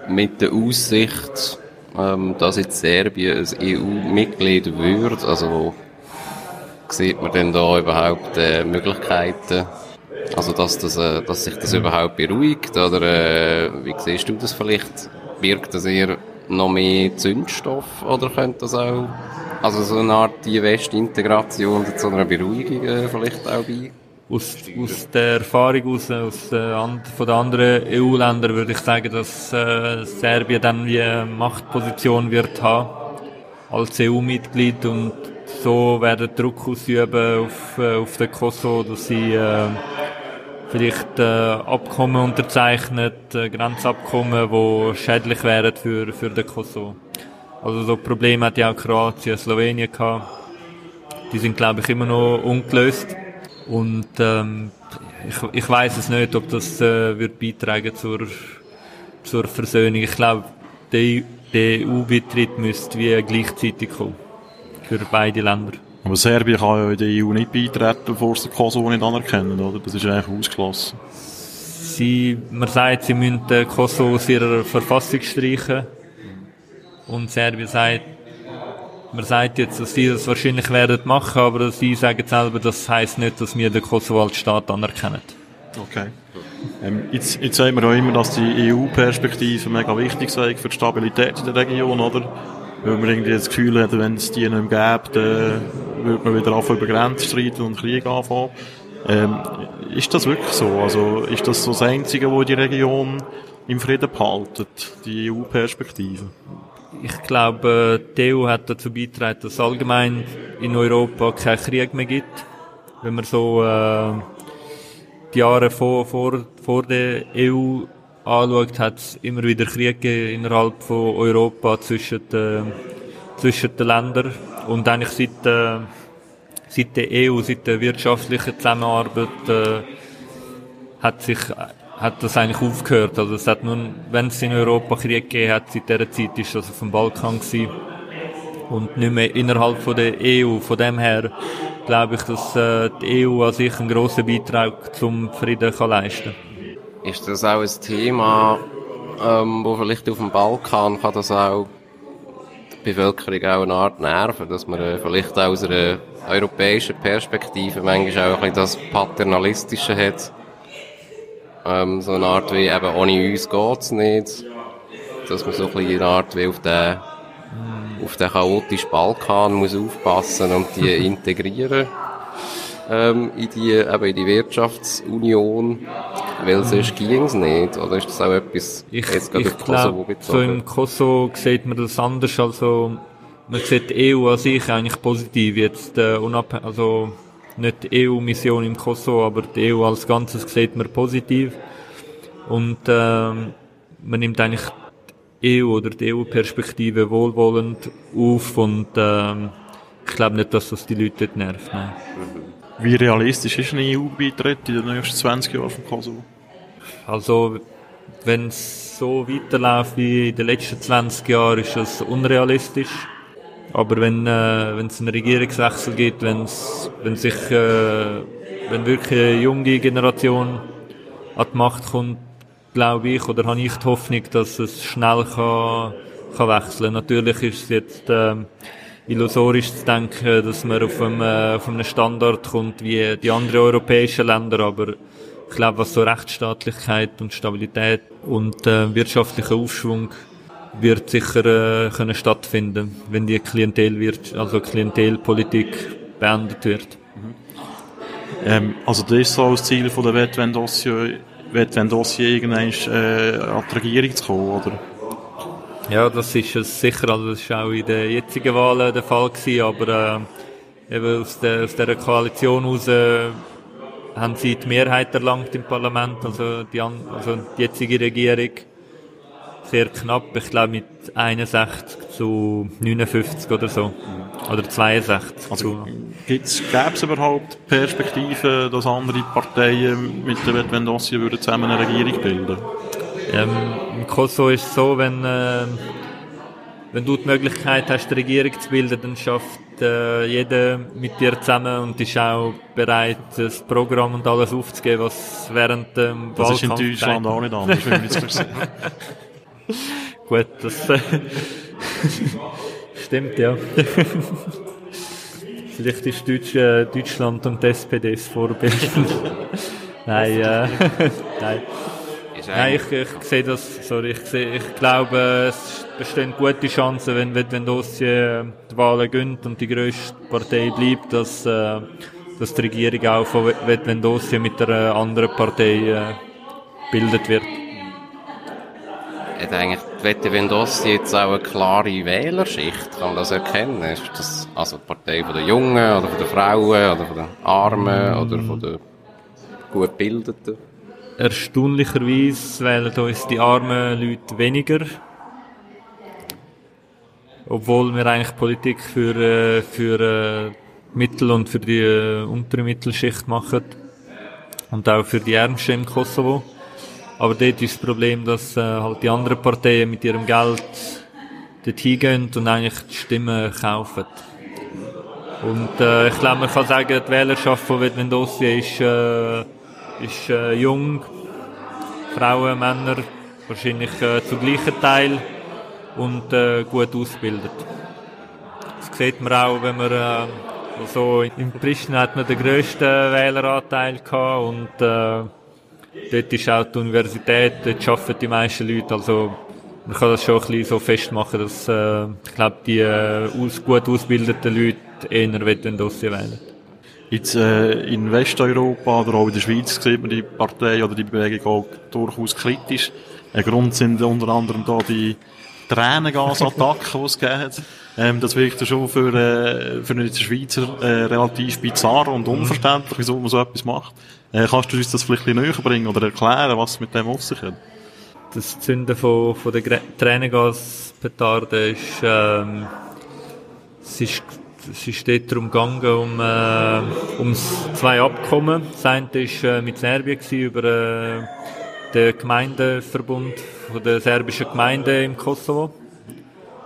Mit der Aussicht ähm, dass jetzt Serbien ein EU-Mitglied wird. Also sieht man denn da überhaupt äh, Möglichkeiten, also dass, das, äh, dass sich das überhaupt beruhigt? Oder äh, wie siehst du das vielleicht? Birgt das eher noch mehr Zündstoff oder könnte das auch also so eine Art die Westintegration zu einer Beruhigung äh, vielleicht auch bei?
Aus, aus der Erfahrung aus, aus äh, von den anderen EU-Ländern würde ich sagen, dass äh, Serbien dann wie eine Machtposition wird haben als EU-Mitglied und so werden Druck ausüben auf, äh, auf den Kosovo, dass sie äh, vielleicht äh, Abkommen unterzeichnet, äh, Grenzabkommen, die schädlich wären für, für den Kosovo. Also so Probleme hat ja auch Kroatien, Slowenien gehabt. Die sind, glaube ich, immer noch ungelöst. Und ähm, ich, ich weiß es nicht, ob das äh, wird beitragen zur, zur Versöhnung. Ich glaube, der, der EU-Beitritt müsste wie gleichzeitig kommen. Für beide Länder.
Aber Serbien kann ja in die EU nicht beitreten, bevor sie Kosovo nicht anerkennen, oder? Das ist eigentlich ausgeschlossen.
Sie, man sagt, sie müssen Kosovo aus ihrer Verfassung streichen. Und Serbien sagt, man sagt jetzt, dass sie das wahrscheinlich werden machen, aber sie sagen selber, das heißt nicht, dass wir den Kosovo als Staat anerkennen.
Okay. Ähm, jetzt, jetzt sagen wir auch immer, dass die EU-Perspektive mega wichtig sei für die Stabilität in der Region, oder? Weil man irgendwie das Gefühl hat, wenn es die nicht gäbe, dann würde man wieder anfangen über Grenzen streiten und Krieg anfangen. Ähm, ist das wirklich so? Also, ist das so das Einzige, wo die Region im Frieden behaltet, die EU-Perspektive?
Ich glaube, die EU hat dazu beigetragen, dass es allgemein in Europa keinen Krieg mehr gibt. Wenn man so äh, die Jahre vor, vor, vor der EU anschaut, hat es immer wieder Krieg gegeben innerhalb von Europa zwischen den, zwischen den Ländern. Und eigentlich seit, äh, seit der EU, seit der wirtschaftlichen Zusammenarbeit, äh, hat sich hat das eigentlich aufgehört. Also es hat nun, wenn es in Europa Krieg gegeben hat, seit dieser Zeit ist das auf dem Balkan gewesen. Und nicht mehr innerhalb von der EU. Von dem her glaube ich, dass äh, die EU an sich einen grossen Beitrag zum Frieden kann leisten
Ist das auch ein Thema, ähm, wo vielleicht auf dem Balkan kann das auch die Bevölkerung auch eine Art nerven, dass man äh, vielleicht aus einer europäischen Perspektive manchmal auch ein bisschen das Paternalistische hat, ähm, so eine Art wie eben ohne uns geht's nicht. Dass man so ein bisschen eine Art wie auf den, auf den chaotischen Balkan muss aufpassen und die integrieren. Ähm, in die, eben in die Wirtschaftsunion, weil sonst ging's nicht, oder ist das auch etwas,
ich, jetzt gerade ich Kosovo glaub, So im Kosovo sieht man das anders, also, man sieht die EU an sich eigentlich positiv jetzt, äh, unabhängig, also, nicht die EU-Mission im Kosovo, aber die EU als Ganzes sieht man positiv. Und ähm, man nimmt eigentlich die EU oder die EU-Perspektive wohlwollend auf und ähm, ich glaube nicht, dass das die Leute nicht nervt. Nein.
Wie realistisch ist ein EU-Beitritt in den nächsten 20 Jahren von Kosovo?
Also, wenn es so weiterläuft wie in den letzten 20 Jahren, ist es unrealistisch. Aber wenn äh, wenn es einen Regierungswechsel gibt, wenn es wenn sich äh, wenn wirklich eine junge Generation an die Macht kommt, glaube ich, oder habe ich die Hoffnung, dass es schnell kann, kann wechseln. Natürlich ist es jetzt äh, illusorisch zu denken, dass man auf einem, äh, auf einem Standard kommt wie die anderen europäischen Länder, aber ich glaube, was so Rechtsstaatlichkeit und Stabilität und äh, wirtschaftlicher Aufschwung wird sicher äh, können stattfinden, wenn die Klientel wird, also Klientelpolitik beendet wird. Mhm.
Ähm, also das ist so das Ziel von der Wett, wenn Dossier, wenn Dossier irgendwann äh, an die Regierung zu kommen, oder?
Ja, das ist es sicher. Also das war auch in den jetzigen Wahlen der Fall gewesen, aber äh, eben aus, der, aus dieser Koalition heraus äh, haben sie die Mehrheit erlangt im Parlament, also die, also die jetzige Regierung sehr knapp, ich glaube mit 61 zu 59 oder so. Oder 62.
Also, gäbe es überhaupt Perspektiven, dass andere Parteien mit der Vetvendossier würden zusammen eine Regierung bilden?
Ähm, Im Kosovo ist es so, wenn, äh, wenn du die Möglichkeit hast, eine Regierung zu bilden, dann schafft äh, jeder mit dir zusammen und ist auch bereit, das Programm und alles aufzugeben, was während dem
Das ist in Deutschland auch nicht anders, wenn ich es
Gut, das äh, stimmt, ja. Vielleicht ist Deutsch, äh, Deutschland und die SPD das Vorbild. nein, äh, nein. Nein, ich, ich sehe das, sorry, ich, sehe, ich glaube, es bestehen gute Chancen, wenn, wenn Dossier äh, die Wahlen gönnt und die grösste Partei bleibt, dass, äh, dass die Regierung auch von Dossier mit einer anderen Partei äh, bildet wird.
Hat eigentlich die Wette Vendossi jetzt auch eine klare Wählerschicht? Kann man das erkennen? Ist das also die Partei von den Jungen oder von den Frauen oder von den Armen oder von den gut Bildeten?
Erstaunlicherweise wählen uns die armen Leute weniger. Obwohl wir eigentlich Politik für, äh, für äh, Mittel- und für die äh, untere Mittelschicht machen. Und auch für die Ärmsten im Kosovo. Aber dort ist das Problem, dass äh, halt die anderen Parteien mit ihrem Geld dort hingehen und eigentlich die Stimmen kaufen. Und äh, ich glaube, man kann sagen, die Wählerschaft von Vedvendossi ist, äh, ist äh, jung, Frauen, Männer, wahrscheinlich äh, zu gleichen Teil und äh, gut ausgebildet. Das sieht man auch, wenn man äh, also in Pristina hat man den grössten Wähleranteil gehabt und äh, dort ist auch die Universität, dort arbeiten die meisten Leute, also man kann das schon ein bisschen so festmachen, dass äh, ich glaube, die äh, aus, gut ausgebildeten Leute eher wollen Dossier wählen.
Jetzt äh, in Westeuropa oder auch in der Schweiz sieht man die Partei oder die Bewegung auch durchaus kritisch. Ein Grund sind unter anderem da die Tränengasattacken, die es gegeben hat. Ähm, das wirkt ja schon für, äh, für einen Schweizer äh, relativ bizarr und unverständlich, wieso man so etwas macht. Äh, kannst du uns das vielleicht ein bisschen näher bringen oder erklären, was mit dem auf sich hat?
Das Zünden von, von der Tränengaspetarde ist, ähm, es ist, es ist dort darum gegangen, um, äh, um zwei Abkommen. Das eine war äh, mit Serbien gewesen, über den Gemeindeverbund der serbischen Gemeinden im Kosovo.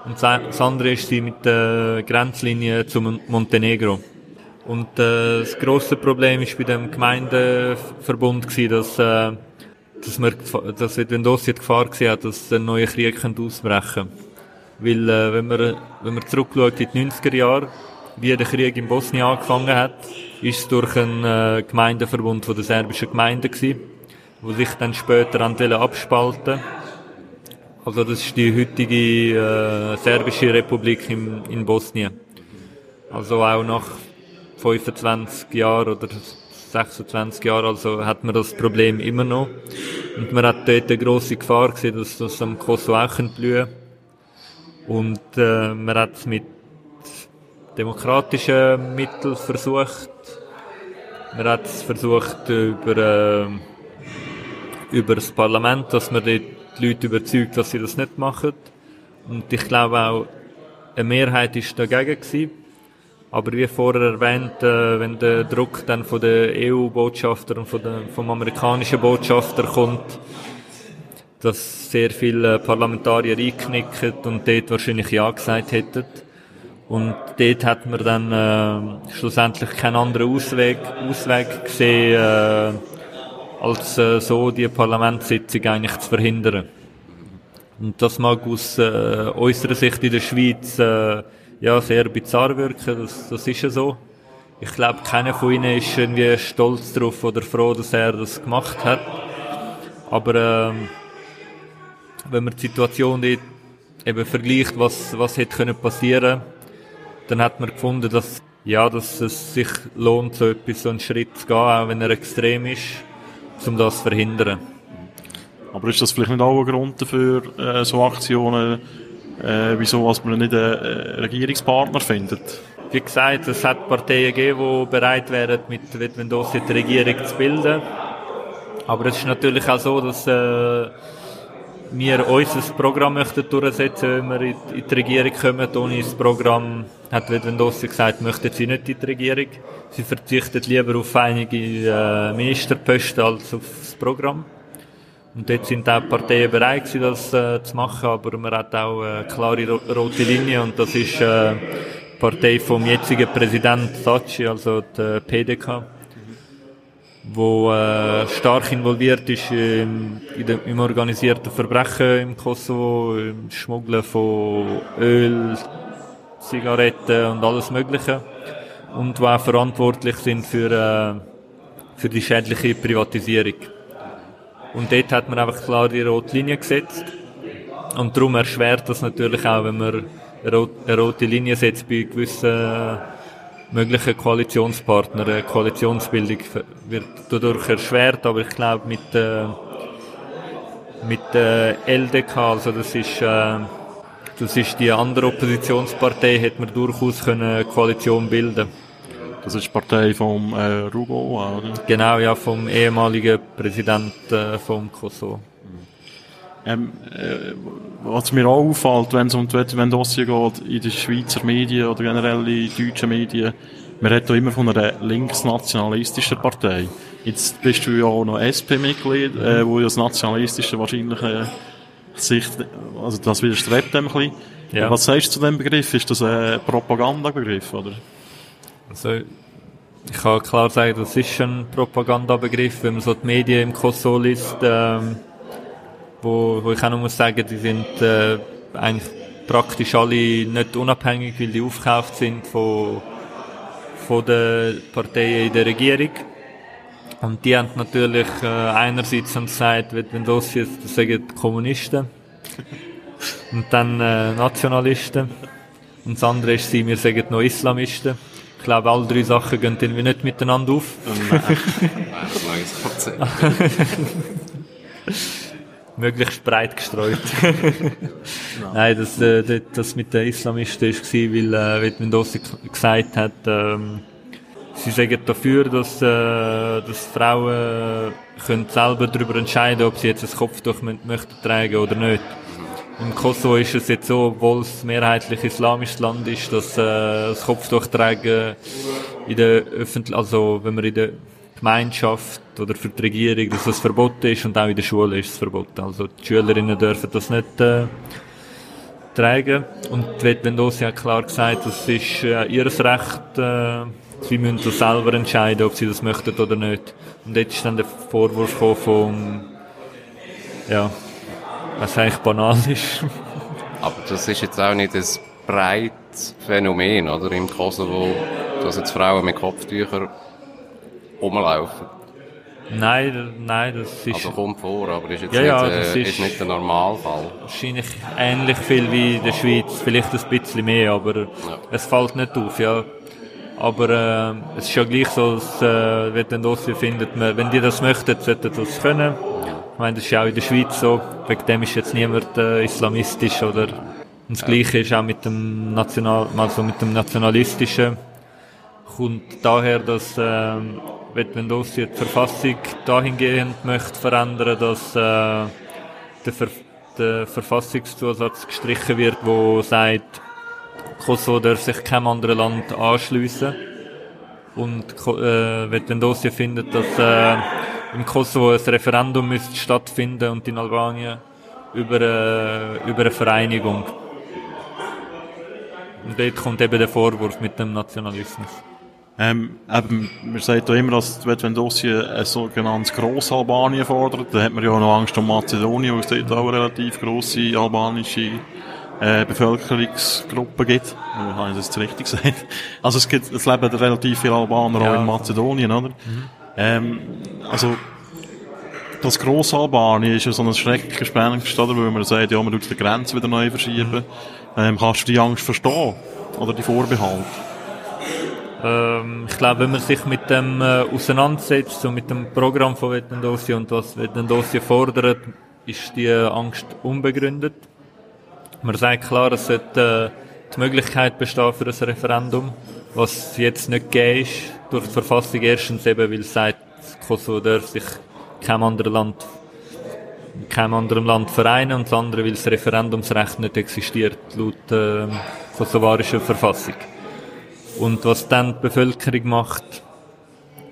Und das andere ist sie mit der Grenzlinie zu Montenegro. Und äh, das große Problem ist bei dem Gemeindeverbund gewesen, dass äh, dass man, dass wenn das die Gefahr gesehen hat, dass ein neuer Krieg könnte ausbrechen Weil, äh, wenn man, wenn man zurückschaut in die 90er Jahre, wie der Krieg in Bosnien angefangen hat, ist es durch einen äh, Gemeindeverbund von der serbischen Gemeinden gewesen, wo sich dann später abspalten Also das ist die heutige äh, serbische Republik in, in Bosnien. Also auch nach 25 Jahren oder 26 Jahren, also hat man das Problem immer noch. Und man hat dort eine grosse Gefahr gesehen, dass das am Kosovo auch blühen Und äh, man hat es mit demokratischen Mitteln versucht. Man hat es versucht über, äh, über das Parlament, dass man die Leute überzeugt, dass sie das nicht machen. Und ich glaube auch, eine Mehrheit ist dagegen gewesen. Aber wie vorher erwähnt, äh, wenn der Druck dann von den EU-Botschafter und von den, vom amerikanischen Botschafter kommt, dass sehr viele Parlamentarier einknicken und dort wahrscheinlich Ja gesagt hätten. Und dort hat man dann äh, schlussendlich keinen anderen Ausweg, Ausweg gesehen, äh, als äh, so die Parlamentssitzung eigentlich zu verhindern. Und das mag aus äh, unserer Sicht in der Schweiz äh, ja, sehr bizarr wirken, das, das ist ja so. Ich glaube, keiner von ihnen ist irgendwie stolz darauf oder froh, dass er das gemacht hat. Aber ähm, wenn man die Situation dort eben vergleicht, was, was hätte können passieren dann hat man gefunden, dass, ja, dass es sich lohnt, so etwas, so einen Schritt zu gehen, auch wenn er extrem ist, um das zu verhindern.
Aber ist das vielleicht nicht auch ein Grund dafür, äh, so Aktionen äh, wieso was man nicht einen Regierungspartner findet.
Wie gesagt, es hat Parteien gegeben, die bereit wären, mit Vetvendosi die Regierung zu bilden. Aber es ist natürlich auch so, dass äh, wir unser Programm möchten durchsetzen, wenn wir in die Regierung kommen. Ohne das Programm hat Vetvendosi gesagt, möchten sie nicht in die Regierung. Sie verzichten lieber auf einige äh, Ministerposten als auf das Programm. Und dort sind auch Parteien bereit das äh, zu machen, aber man hat auch eine klare rote Linie und das ist äh, die Partei vom jetzigen Präsident Sachi, also der PDK, wo äh, stark involviert ist im, dem, im organisierten Verbrechen im Kosovo, im Schmuggeln von Öl, Zigaretten und alles Mögliche und wo auch verantwortlich sind für, äh, für die schädliche Privatisierung. Und dort hat man einfach klar die rote Linie gesetzt. Und darum erschwert das natürlich auch, wenn man eine rote Linie setzt bei gewissen möglichen Koalitionspartnern. Eine Koalitionsbildung wird dadurch erschwert, aber ich glaube, mit, äh, mit der LDK, also das ist, äh, das ist die andere Oppositionspartei, hätte man durchaus können eine Koalition bilden
Das ist die Partei vom äh, Rugo, oder?
Genau, ja, vom ehemaligen Präsidenten äh, vom Kosovo.
Ähm, äh, was mir auch auffällt, wenn es um die Dossier geht, in den Schweizer Medien oder generell in deutschen Medien, man redet immer von einer linksnationalistischen Partei. Jetzt bist du ja auch noch SP-Mitglied, äh, wo ja das Nationalistische wahrscheinlich äh, sich, also das widerstrebt dem ein bisschen.
Ja.
Was sagst du zu dem Begriff? Ist das ein Propagandabegriff, oder?
Also, ich kann klar sagen, das ist ein Propagandabegriff, wenn man so die Medien im Kosovo liest, ähm, wo, wo ich auch noch muss sagen, die sind äh, eigentlich praktisch alle nicht unabhängig, weil die aufgekauft sind von, von den Parteien in der Regierung. Und die haben natürlich äh, einerseits haben gesagt, wenn das jetzt das sagen die Kommunisten und dann äh, Nationalisten und das andere ist sie, wir sagen noch Islamisten. Ich glaube, alle drei Sachen gehen irgendwie nicht miteinander auf.
Neues Konzept.
möglichst breit gestreut. Nein, das, äh, das, mit den Islamisten war, weil, äh, wie Mendoza gesagt hat, ähm, sie sagen dafür, dass, äh, dass Frauen äh, können selber darüber entscheiden ob sie jetzt ein Kopftuch mö- möchten tragen oder nicht. Im Kosovo ist es jetzt so, obwohl es mehrheitlich islamisches Land ist, dass äh, das Kopftuch tragen in der öffentlich, also wenn man in der Gemeinschaft oder für die Regierung, dass das verboten ist und auch in der Schule ist es verboten. Also die Schülerinnen dürfen das nicht äh, tragen. Und die Vetvendosi hat klar gesagt, das ist äh, ihr Recht, äh, sie müssen das selber entscheiden, ob sie das möchten oder nicht. Und jetzt ist dann der Vorwurf vom, ja, was eigentlich banal ist.
Aber das ist jetzt auch nicht ein breites Phänomen, oder? Im Kosovo, dass jetzt Frauen mit Kopftüchern rumlaufen.
nein, nein, das ist
Also kommt vor, aber ist jetzt
Ja,
nicht,
ja,
äh,
das
ist,
ist-
nicht der Normalfall.
wahrscheinlich ähnlich viel wie in der Schweiz, vielleicht ein bisschen mehr, aber es fällt nicht auf, ja. Aber äh, es ist ja gleich so, dass äh, wenn dann findet, man, wenn die das möchten, sollten sie das können. Ich meine, das ist ja auch in der Schweiz so, wegen dem ist jetzt niemand äh, islamistisch oder und das Gleiche ist auch mit dem National, also mit dem Nationalistischen kommt daher, dass ähm, Vetvendosi die Verfassung dahingehend möchte verändern, dass äh, der, Ver der Verfassungszusatz gestrichen wird, wo sagt, Kosovo darf sich keinem anderen Land anschliessen. Und äh, Vetvendosi findet, dass äh, im Kosovo ein Referendum müsste stattfinden und in Albanien über, äh, über eine Vereinigung. Und dort kommt eben der Vorwurf mit dem Nationalismus.
Ähm, eben, man sagt ja immer, dass wenn ein Dossier ein sogenanntes Grossalbanien fordert, dann hat man ja auch noch Angst um Mazedonien, weil es dort auch eine relativ grosse albanische äh, Bevölkerungsgruppe gibt. Äh, habe ich das jetzt richtig gesagt? Also es gibt, es leben relativ viele Albaner auch
Ja.
in Mazedonien, oder? Ähm, also das Grossalbanien ist ja so ein Schreckgespenst, oder? Weil man sagt, ja, man tut die Grenze wieder neu verschieben. Ähm, kannst du die Angst verstehen? Oder die Vorbehalt?
Ähm, ich glaube, wenn man sich mit dem äh, auseinandersetzt, so mit dem Programm von Vettendosi und was Vettendosi fordert, ist die Angst unbegründet. Man sagt klar, es sollte äh, die Möglichkeit bestehen für ein Referendum, was jetzt nicht gegeben ist durch die Verfassung. Erstens eben, weil es sagt, Kosovo darf sich keinem anderen Land in keinem anderen Land vereinen und das andere, weil das Referendumsrecht nicht existiert laut äh, kosovarischer Verfassung. Und was dann die Bevölkerung macht,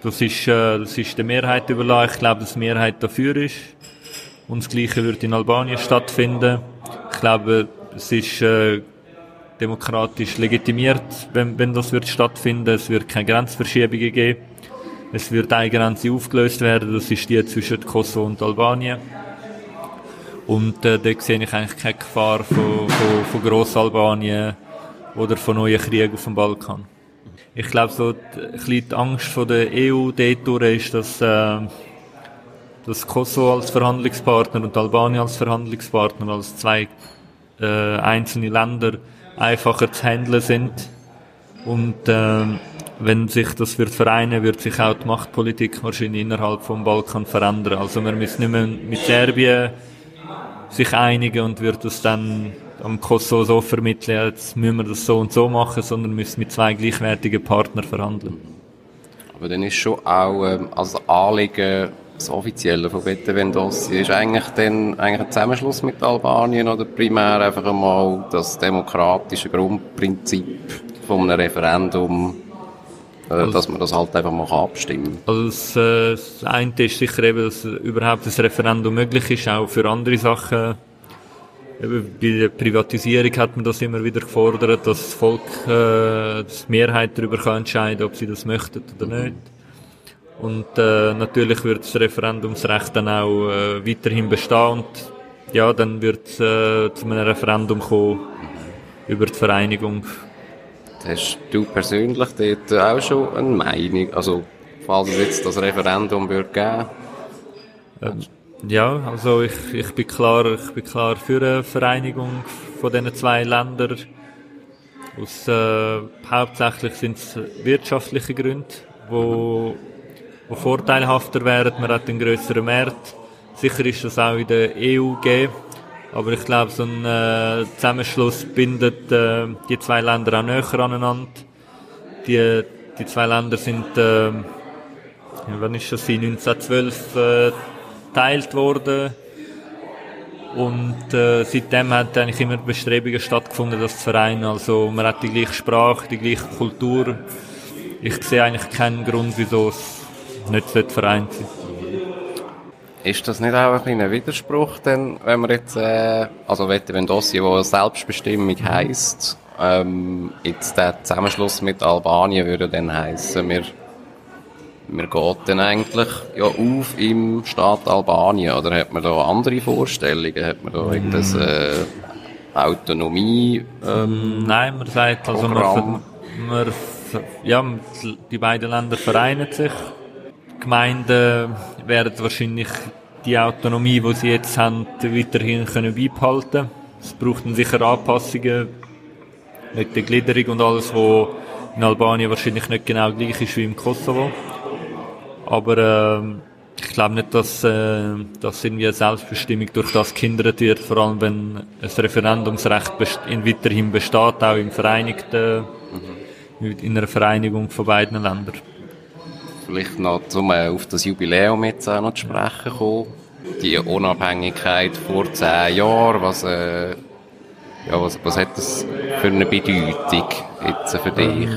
das ist, äh, das ist der Mehrheit überlassen. Ich glaube, dass die Mehrheit dafür ist. Und das Gleiche wird in Albanien stattfinden. Ich glaube, es ist äh, demokratisch legitimiert, wenn, wenn das wird stattfinden. Es wird keine Grenzverschiebungen geben. Es wird eine Grenze aufgelöst werden. Das ist die zwischen Kosovo und Albanien. Und äh, dort sehe ich eigentlich keine Gefahr von, von, von Grossalbanien oder von neuen Kriegen auf dem Balkan. Ich glaube, so die, die Angst von der EU durch ist, dass, äh, dass Kosovo als Verhandlungspartner und Albanien als Verhandlungspartner, als zwei äh, einzelne Länder, einfacher zu handeln sind. Und ähm, wenn sich das wird vereinen, wird sich auch die Machtpolitik wahrscheinlich innerhalb vom Balkan verändern. Also wir müssen nicht mehr mit Serbien sich einigen und wird das dann am Kosovo so vermitteln, jetzt müssen wir das so und so machen, sondern müssen mit zwei gleichwertigen Partnern verhandeln.
Aber dann ist schon auch ähm, als Anliegen das Offizielle von Bete Vendossi ist eigentlich dann eigentlich ein Zusammenschluss mit Albanien oder primär einfach einmal das demokratische Grundprinzip von einem Referendum, äh, also, dass man das halt einfach mal abstimmen
kann? Also das, äh, das eine ist sicher eben, dass überhaupt das Referendum möglich ist, auch für andere Sachen bei der Privatisierung hat man das immer wieder gefordert, dass das Volk, äh, die Mehrheit darüber kann entscheiden, ob sie das möchten oder nicht. Und äh, natürlich wird das Referendumsrecht dann auch äh, weiterhin bestehen und ja, dann wird es äh, zu einem Referendum kommen über die Vereinigung.
Hast du persönlich dort auch schon eine Meinung? Also, falls es jetzt das Referendum wird geben?
Ähm, ja, also ich, ich bin klar, ich bin klar für eine Vereinigung von diesen zwei Ländern. Aus, äh, hauptsächlich sind es wirtschaftliche Gründe, wo, wo vorteilhafter wären. Man hat einen größeren Markt. Sicher ist das auch in der EU gegeben. Aber ich glaube, so ein äh, Zusammenschluss bindet äh, die zwei Länder auch näher aneinander. Die, die zwei Länder sind, äh, wann ist das, 1912 äh, geteilt worden. Und äh, seitdem hat eigentlich immer Bestrebungen stattgefunden, das zu vereinen. Also man hat die gleiche Sprache, die gleiche Kultur. Ich sehe eigentlich keinen Grund, wieso es nicht vereint sein
Ist das nicht auch ein kleiner Widerspruch, denn, wenn man jetzt, äh, also wenn Dossier, wo Selbstbestimmung heisst, ähm, jetzt der Zusammenschluss mit Albanien würde dann heißen, wir man geht dann eigentlich ja auf im Staat Albanien oder hat man da andere Vorstellungen? Hat man da mm. irgendeine äh, Autonomie?
Ähm, Nein, man sagt also man, man, ja, die beiden Länder vereinen sich. Die Gemeinden werden wahrscheinlich die Autonomie, die sie jetzt haben, weiterhin können beibehalten. Es braucht dann sicher Anpassungen mit der Gliederung und alles, was in Albanien wahrscheinlich nicht genau gleich ist wie im Kosovo. Aber ähm, ich glaube nicht, dass, äh, dass irgendwie eine Selbstbestimmung durch das gehindert wird, vor allem wenn ein Referendumsrecht in weiterhin besteht, auch im Vereinigten, mhm. in einer Vereinigung von beiden Ländern.
Vielleicht noch, um äh, auf das Jubiläum jetzt auch noch zu sprechen kommen. Die Unabhängigkeit vor zehn Jahren, was, äh, ja, was, was hat das für eine Bedeutung jetzt für dich?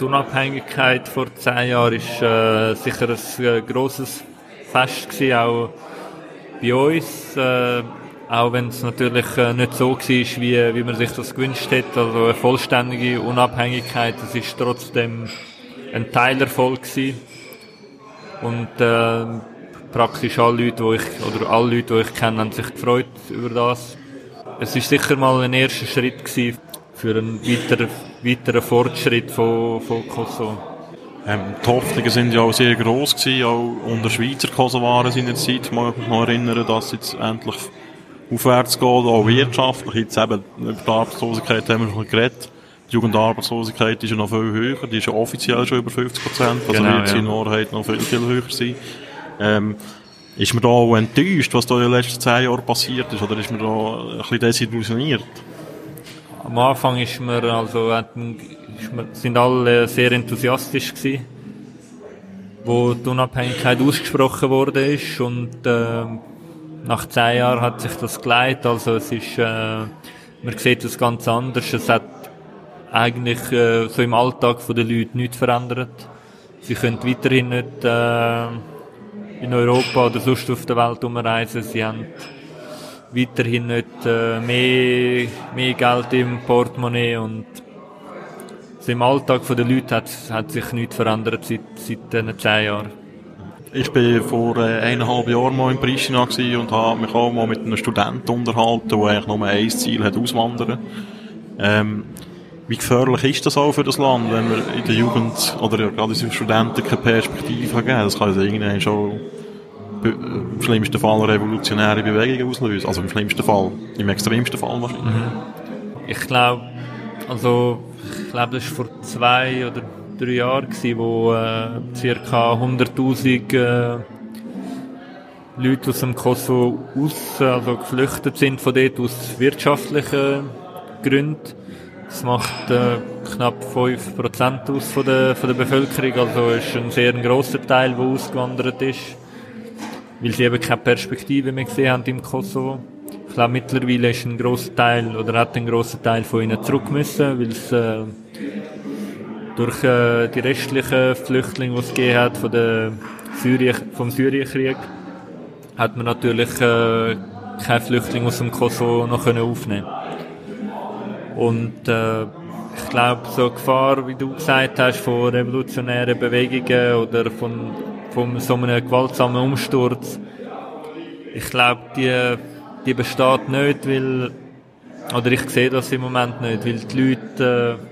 Die Unabhängigkeit vor zehn Jahren ist äh, sicher ein äh, grosses Fest gewesen, auch bei uns. Äh, auch wenn es natürlich äh, nicht so war, wie, wie man sich das gewünscht hätte. Also eine vollständige Unabhängigkeit, das ist trotzdem ein Teilerfolg gewesen. Und äh, praktisch alle Leute, die ich, oder alle Leute, die ich kenne, haben sich gefreut über das. Es ist sicher mal ein erster Schritt gewesen für einen weiteren, weiteren Fortschritt von, von Kosovo.
Ähm, die Hoffnungen sind ja auch sehr gross gewesen, auch unter Schweizer Kosovaren in der Zeit. Ich mag mich noch erinnern, dass es jetzt endlich aufwärts geht, auch wirtschaftlich. Jetzt eben, über die Arbeitslosigkeit haben wir schon geredet. Die Jugendarbeitslosigkeit ist ja noch viel höher, die ist ja offiziell schon über 50 Prozent, also genau, wird sie ja. in Wahrheit noch viel, viel höher sein. Ähm, ist man da auch enttäuscht, was da in den letzten zehn Jahren passiert ist, oder ist man da ein bisschen desillusioniert?
Am Anfang ist man, also, sind alle sehr enthusiastisch gewesen, wo die Unabhängigkeit ausgesprochen wurde ist und äh, nach zehn Jahren hat sich das geleitet, also es ist, äh, man sieht es ganz anders, es hat eigentlich äh, so im Alltag der Leute nichts verändert. Sie können weiterhin nicht äh, in Europa oder sonst auf der Welt umreisen, sie haben weiterhin nicht äh, mehr, mehr Geld im Portemonnaie und im Alltag der Leute hat, hat sich nichts verändert seit, seit diesen zehn Jahren.
Ich war vor äh, eineinhalb Jahren mal in Pristina und habe mich auch mal mit einem Studenten unterhalten, der eigentlich nur ein Ziel hat, auswandern. Ähm, wie gefährlich ist das auch für das Land, wenn man in der Jugend oder gerade in Studenten keine Perspektive geben? Das kann ja irgendwann schon im schlimmsten Fall revolutionäre Bewegungen auslösen. Also im schlimmsten Fall, im extremsten Fall wahrscheinlich. Mhm.
Ich glaube, also, ich glaube, das war vor zwei oder drei Jahren, gewesen, wo äh, ca. 100'000 äh, Leute aus dem Kosovo aus, also geflüchtet sind von dort aus wirtschaftlichen Gründen. Das macht äh, knapp 5% aus von der, von der Bevölkerung, also ist ein sehr grosser Teil, der ausgewandert ist, weil sie eben keine Perspektive mehr gesehen haben im Kosovo. Ich glaube, mittlerweile ist ein grosser Teil oder hat ein grosser Teil von ihnen zurück müssen, weil es äh, durch äh, die restlichen Flüchtlinge, die es gegeben hat von der Syrien, vom Syrienkrieg, hat man natürlich äh, keine Flüchtlinge aus dem Kosovo noch können aufnehmen Und äh, ich glaube, so eine Gefahr, wie du gesagt hast, von revolutionären Bewegungen oder von, von so einem gewaltsamen Umsturz, ich glaube, die, die besteht nicht, weil, oder ich sehe das im Moment nicht, weil die Leute, äh,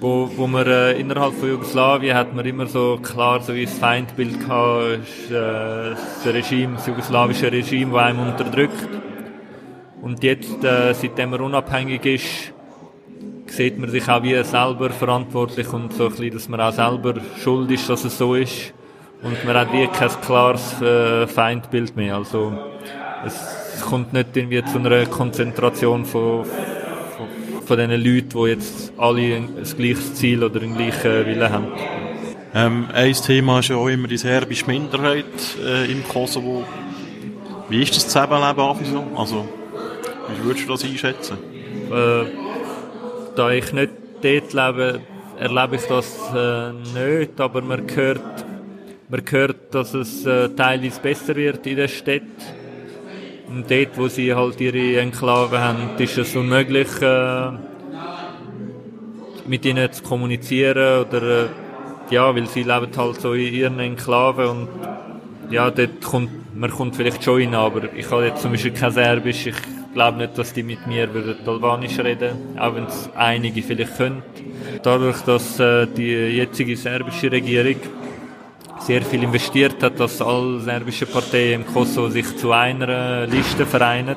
wo, wo man äh, innerhalb von Jugoslawien hat man immer so klar so wie das Feindbild gehabt, ist, äh, das Regime, das jugoslawische Regime, das einem unterdrückt. Und jetzt, äh, seitdem man unabhängig ist, sieht man sich auch wie selber verantwortlich und so ein bisschen, dass man auch selber schuld ist, dass es so ist. Und man hat wie kein klares äh, Feindbild mehr. Also, es kommt nicht irgendwie zu einer Konzentration von, von diesen Leuten, die jetzt alle ein, ein gleiches Ziel oder einen gleichen Willen haben.
Ähm, ein Thema ist ja auch immer die serbische Minderheit äh, im Kosovo. Wie ist das Zusammenleben so? Also, wie würdest du das einschätzen?
Äh, da ich nicht dort lebe, erlebe ich das äh, nicht, aber man hört, man hört, dass es äh, teilweise besser wird in der Stadt. Und dort, wo sie halt ihre Enklave haben, ist es unmöglich, äh, mit ihnen zu kommunizieren oder, äh, ja, weil sie leben halt so in ihren Enklaven und ja, dort kommt, man kommt vielleicht schon rein, aber ich habe jetzt zum Beispiel kein Serbisch, ich glaube nicht, dass die mit mir würden Albanisch reden, auch wenn es einige vielleicht können. Dadurch, dass äh, die jetzige serbische Regierung sehr viel investiert hat, dass alle serbische Parteien im Kosovo sich zu einer Liste vereinen,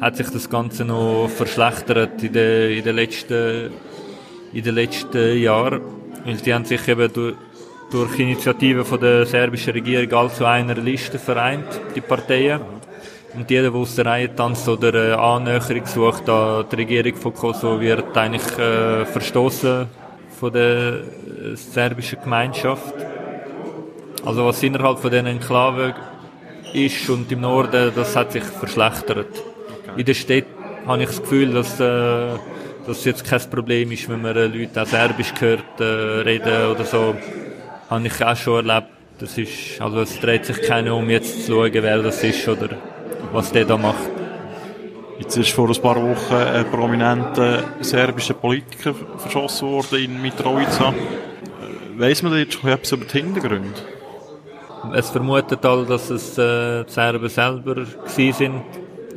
hat sich das Ganze noch verschlechtert in den, in den letzten, in den letzten Jahren. Weil die haben sich eben durch, durch Initiativen von der serbischen Regierung alle zu einer Liste vereint, die Parteien. Und jeder, der aus der Reihe tanzt oder eine Annäherung sucht an die Regierung von Kosovo, wird eigentlich äh, verstoßen von der äh, serbischen Gemeinschaft. Also was innerhalb von den Enklaven ist und im Norden, das hat sich verschlechtert. Okay. In der Stadt habe ich das Gefühl, dass äh, das jetzt kein Problem ist, wenn man äh, Leute auch Serbisch hört äh, reden oder so. Habe ich auch schon erlebt. Das ist, also es dreht sich keiner um jetzt zu schauen, wer das ist oder was der da macht.
Jetzt ist vor ein paar Wochen ein prominenter serbischer Politiker verschossen worden in Mitrovica. Weiss man jetzt schon etwas über die Hintergründe?
Es vermutet all, dass es äh, die Serben selber gewesen sind.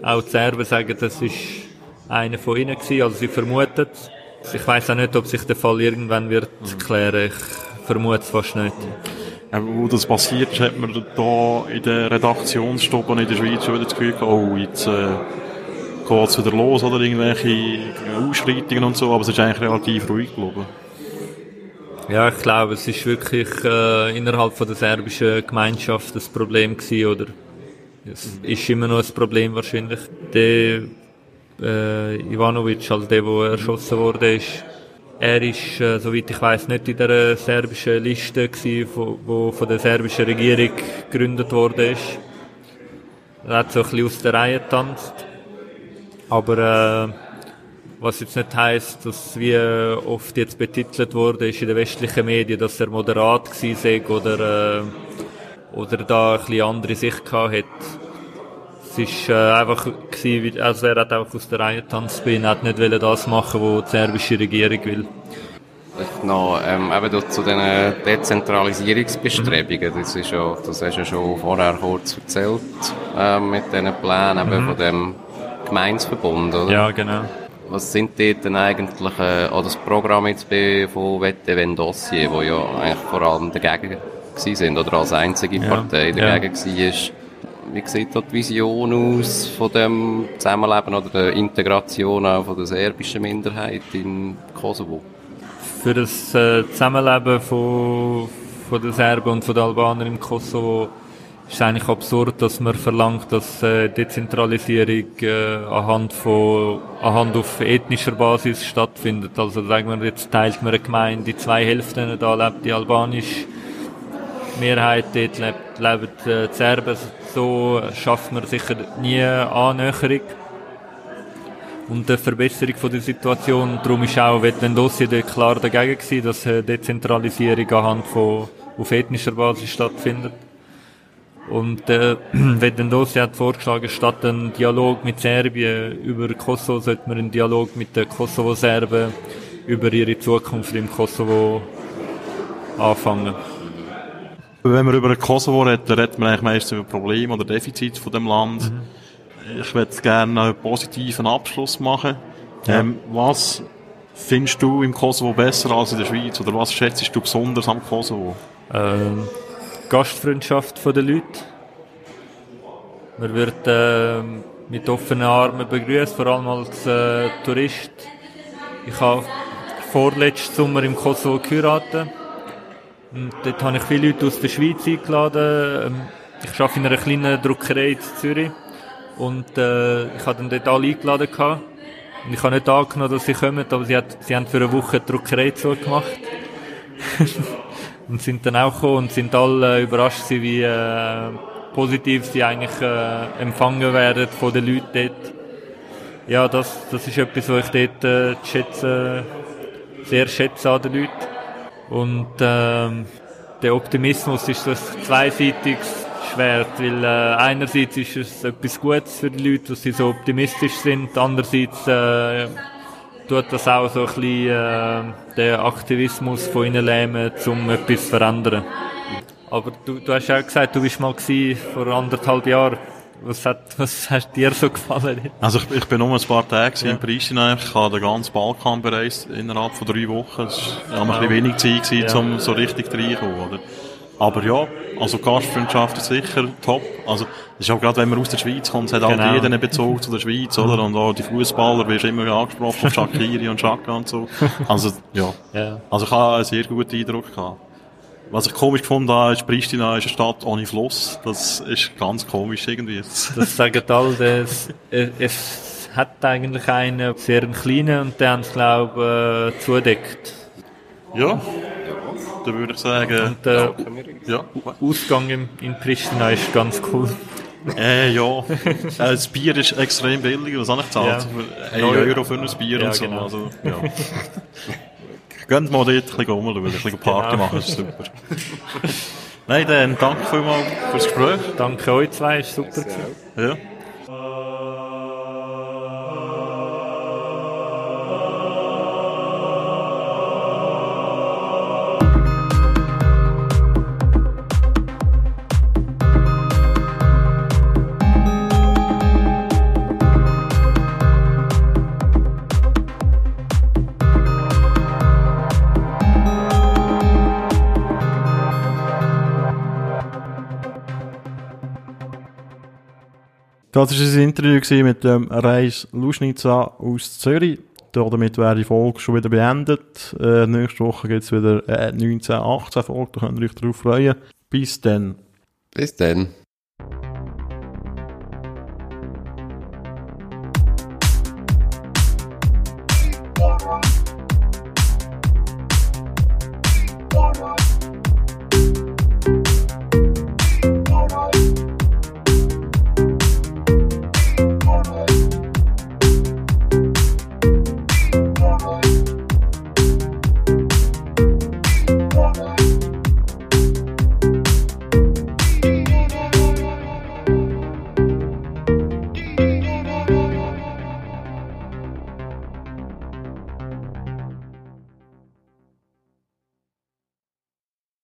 Auch die Serben sagen, das ist einer von ihnen gewesen, also sie vermuten Ich weiß auch nicht, ob sich der Fall irgendwann wird klären. Ich vermute es fast nicht.
Ja, wo das passiert ist, hat man da in der Redaktionsstube in der Schweiz schon wieder das Gefühl gehabt, oh, jetzt äh, geht es wieder los oder irgendwelche Ausschreitungen und so, aber es ist eigentlich relativ ruhig geblieben.
Ja, ich glaube, es ist wirklich äh, innerhalb von der serbischen Gemeinschaft das Problem gewesen, oder es ist immer noch ein Problem wahrscheinlich. Der äh, Ivanovic, also der, der erschossen wurde, ist, er ist, äh, soweit ich weiß, nicht in der serbischen Liste gewesen, wo, wo von der serbischen Regierung gegründet wurde ist. Er hat so ein bisschen aus der Reihe getanzt. Aber äh, was jetzt nicht heisst, dass wie oft jetzt betitelt wurde, ist in den westlichen Medien, dass er moderat gewesen sei oder, äh, oder da ein bisschen andere Sicht gehabt hat. Es ist äh, einfach gewesen, also er hat einfach aus der Reihe tanzt bin, hat nicht das machen, was die serbische Regierung will.
Vielleicht noch, ähm, eben zu den Dezentralisierungsbestrebungen, das ist ja, das hast du ja schon vorher kurz erzählt, äh, mit diesen Plänen eben mhm. von dem Gemeinsverbund, oder?
Ja, genau.
Was sind dort denn eigentlich, äh, das Programm jetzt von Wette Vendossier, wo ja eigentlich vor allem dagegen sind oder als einzige Partei ja, dagegen ja. war. Wie sieht da die Vision aus von dem Zusammenleben oder der Integration auch von der serbischen Minderheit in Kosovo?
Für das äh, Zusammenleben von, von den Serben und von den Albanern im Kosovo ist eigentlich absurd, dass man verlangt, dass äh, Dezentralisierung äh, anhand von anhand auf ethnischer Basis stattfindet. Also sagen wir jetzt teilt man eine Gemeinde in zwei Hälften, da lebt die albanische Mehrheit, dort lebt, leben die Serben. So schafft man sicher nie Annäherung und eine Verbesserung von der Situation. Darum ist auch dort klar dagegen gewesen, dass Dezentralisierung anhand von auf ethnischer Basis stattfindet. Und äh, Vettendossier hat vorgeschlagen, statt einen Dialog mit Serbien über Kosovo, sollte man einen Dialog mit den Kosovo-Serben über ihre Zukunft im Kosovo anfangen.
Wenn man über Kosovo redet, dann redet man eigentlich meistens über Probleme oder Defizite von dem Land. Mhm. Ich würde gerne einen positiven Abschluss machen. Ja. Ähm, was findest du im Kosovo besser als in der Schweiz? Oder was schätzt du besonders am Kosovo?
Ähm, Gastfreundschaft der Leute. Man wird äh, mit offenen Armen begrüßt, vor allem als äh, Tourist. Ich habe vorletzten Sommer im Kosovo geheiratet. Und dort habe ich viele Leute aus der Schweiz eingeladen. Ähm, ich arbeite in einer kleinen Druckerei in Zürich. Und äh, ich habe dann dort alle eingeladen. Und ich habe nicht angenommen, dass sie kommen, aber sie, hat, sie haben für eine Woche die Druckerei zugemacht. und sind dann auch gekommen und sind alle überrascht wie äh, positiv sie eigentlich äh, empfangen werden von den Leuten dort. Ja, das, das ist etwas, was ich dort äh, schätze, sehr schätze an den Leuten. Und ähm, der Optimismus ist das zweiseitiges Schwert, weil äh, einerseits ist es etwas Gutes für die Leute, dass sie so optimistisch sind, andererseits äh, tut das auch so ein bisschen äh, den Aktivismus von ihnen lähmen, um etwas zu verändern. Aber du, du hast auch gesagt, du bist mal vor anderthalb Jahren. Was hat, was hat dir so gefallen?
Also ich, ich bin nur ein paar Tage ja. in Pristina. Ich habe den ganzen Balkan bereist innerhalb von drei Wochen. Es war ja. ein bisschen wenig Zeit, gewesen, ja. um so richtig reinzukommen, oder? Aber ja, also Gastfreundschaft ist sicher top. Also, ist auch gerade, wenn man aus der Schweiz kommt, hat genau. auch jeder einen Bezug zu der Schweiz, oder? Und auch die Fußballer wirst immer angesprochen, Shakiri und Shaka und so. Also, ja. ja. Also, ich habe einen sehr guten Eindruck gehabt. Was ich komisch gefunden habe, ist, Pristina ist eine Stadt ohne Fluss. Das ist ganz komisch irgendwie.
Das sagen alle, das, es hat eigentlich einen sehr kleinen und es, glaube ich, äh, zudeckt.
Ja dann würde ich sagen... Und
der ja. Ausgang in, in Pristina ist ganz cool.
Äh, ja. Äh, das Bier ist extrem billig, was habe ich gezahlt? Ja. 1 Euro für ein Bier ja, und so. Genau. Also, ja. Gönnt mal dort ein bisschen rumschauen, ein bisschen Party genau. machen, das ist super. Nein, dann danke vielmals fürs Gespräch.
Danke euch zwei, ist super.
Ja. Das war ein Interview mit dem Reis Luschnitzer aus Zürich. Damit wäre die Folge schon wieder beendet. Äh, nächste Woche gibt es wieder äh, 19, 18 Folge, da könnt ihr euch darauf freuen. Bis dann.
Bis dann.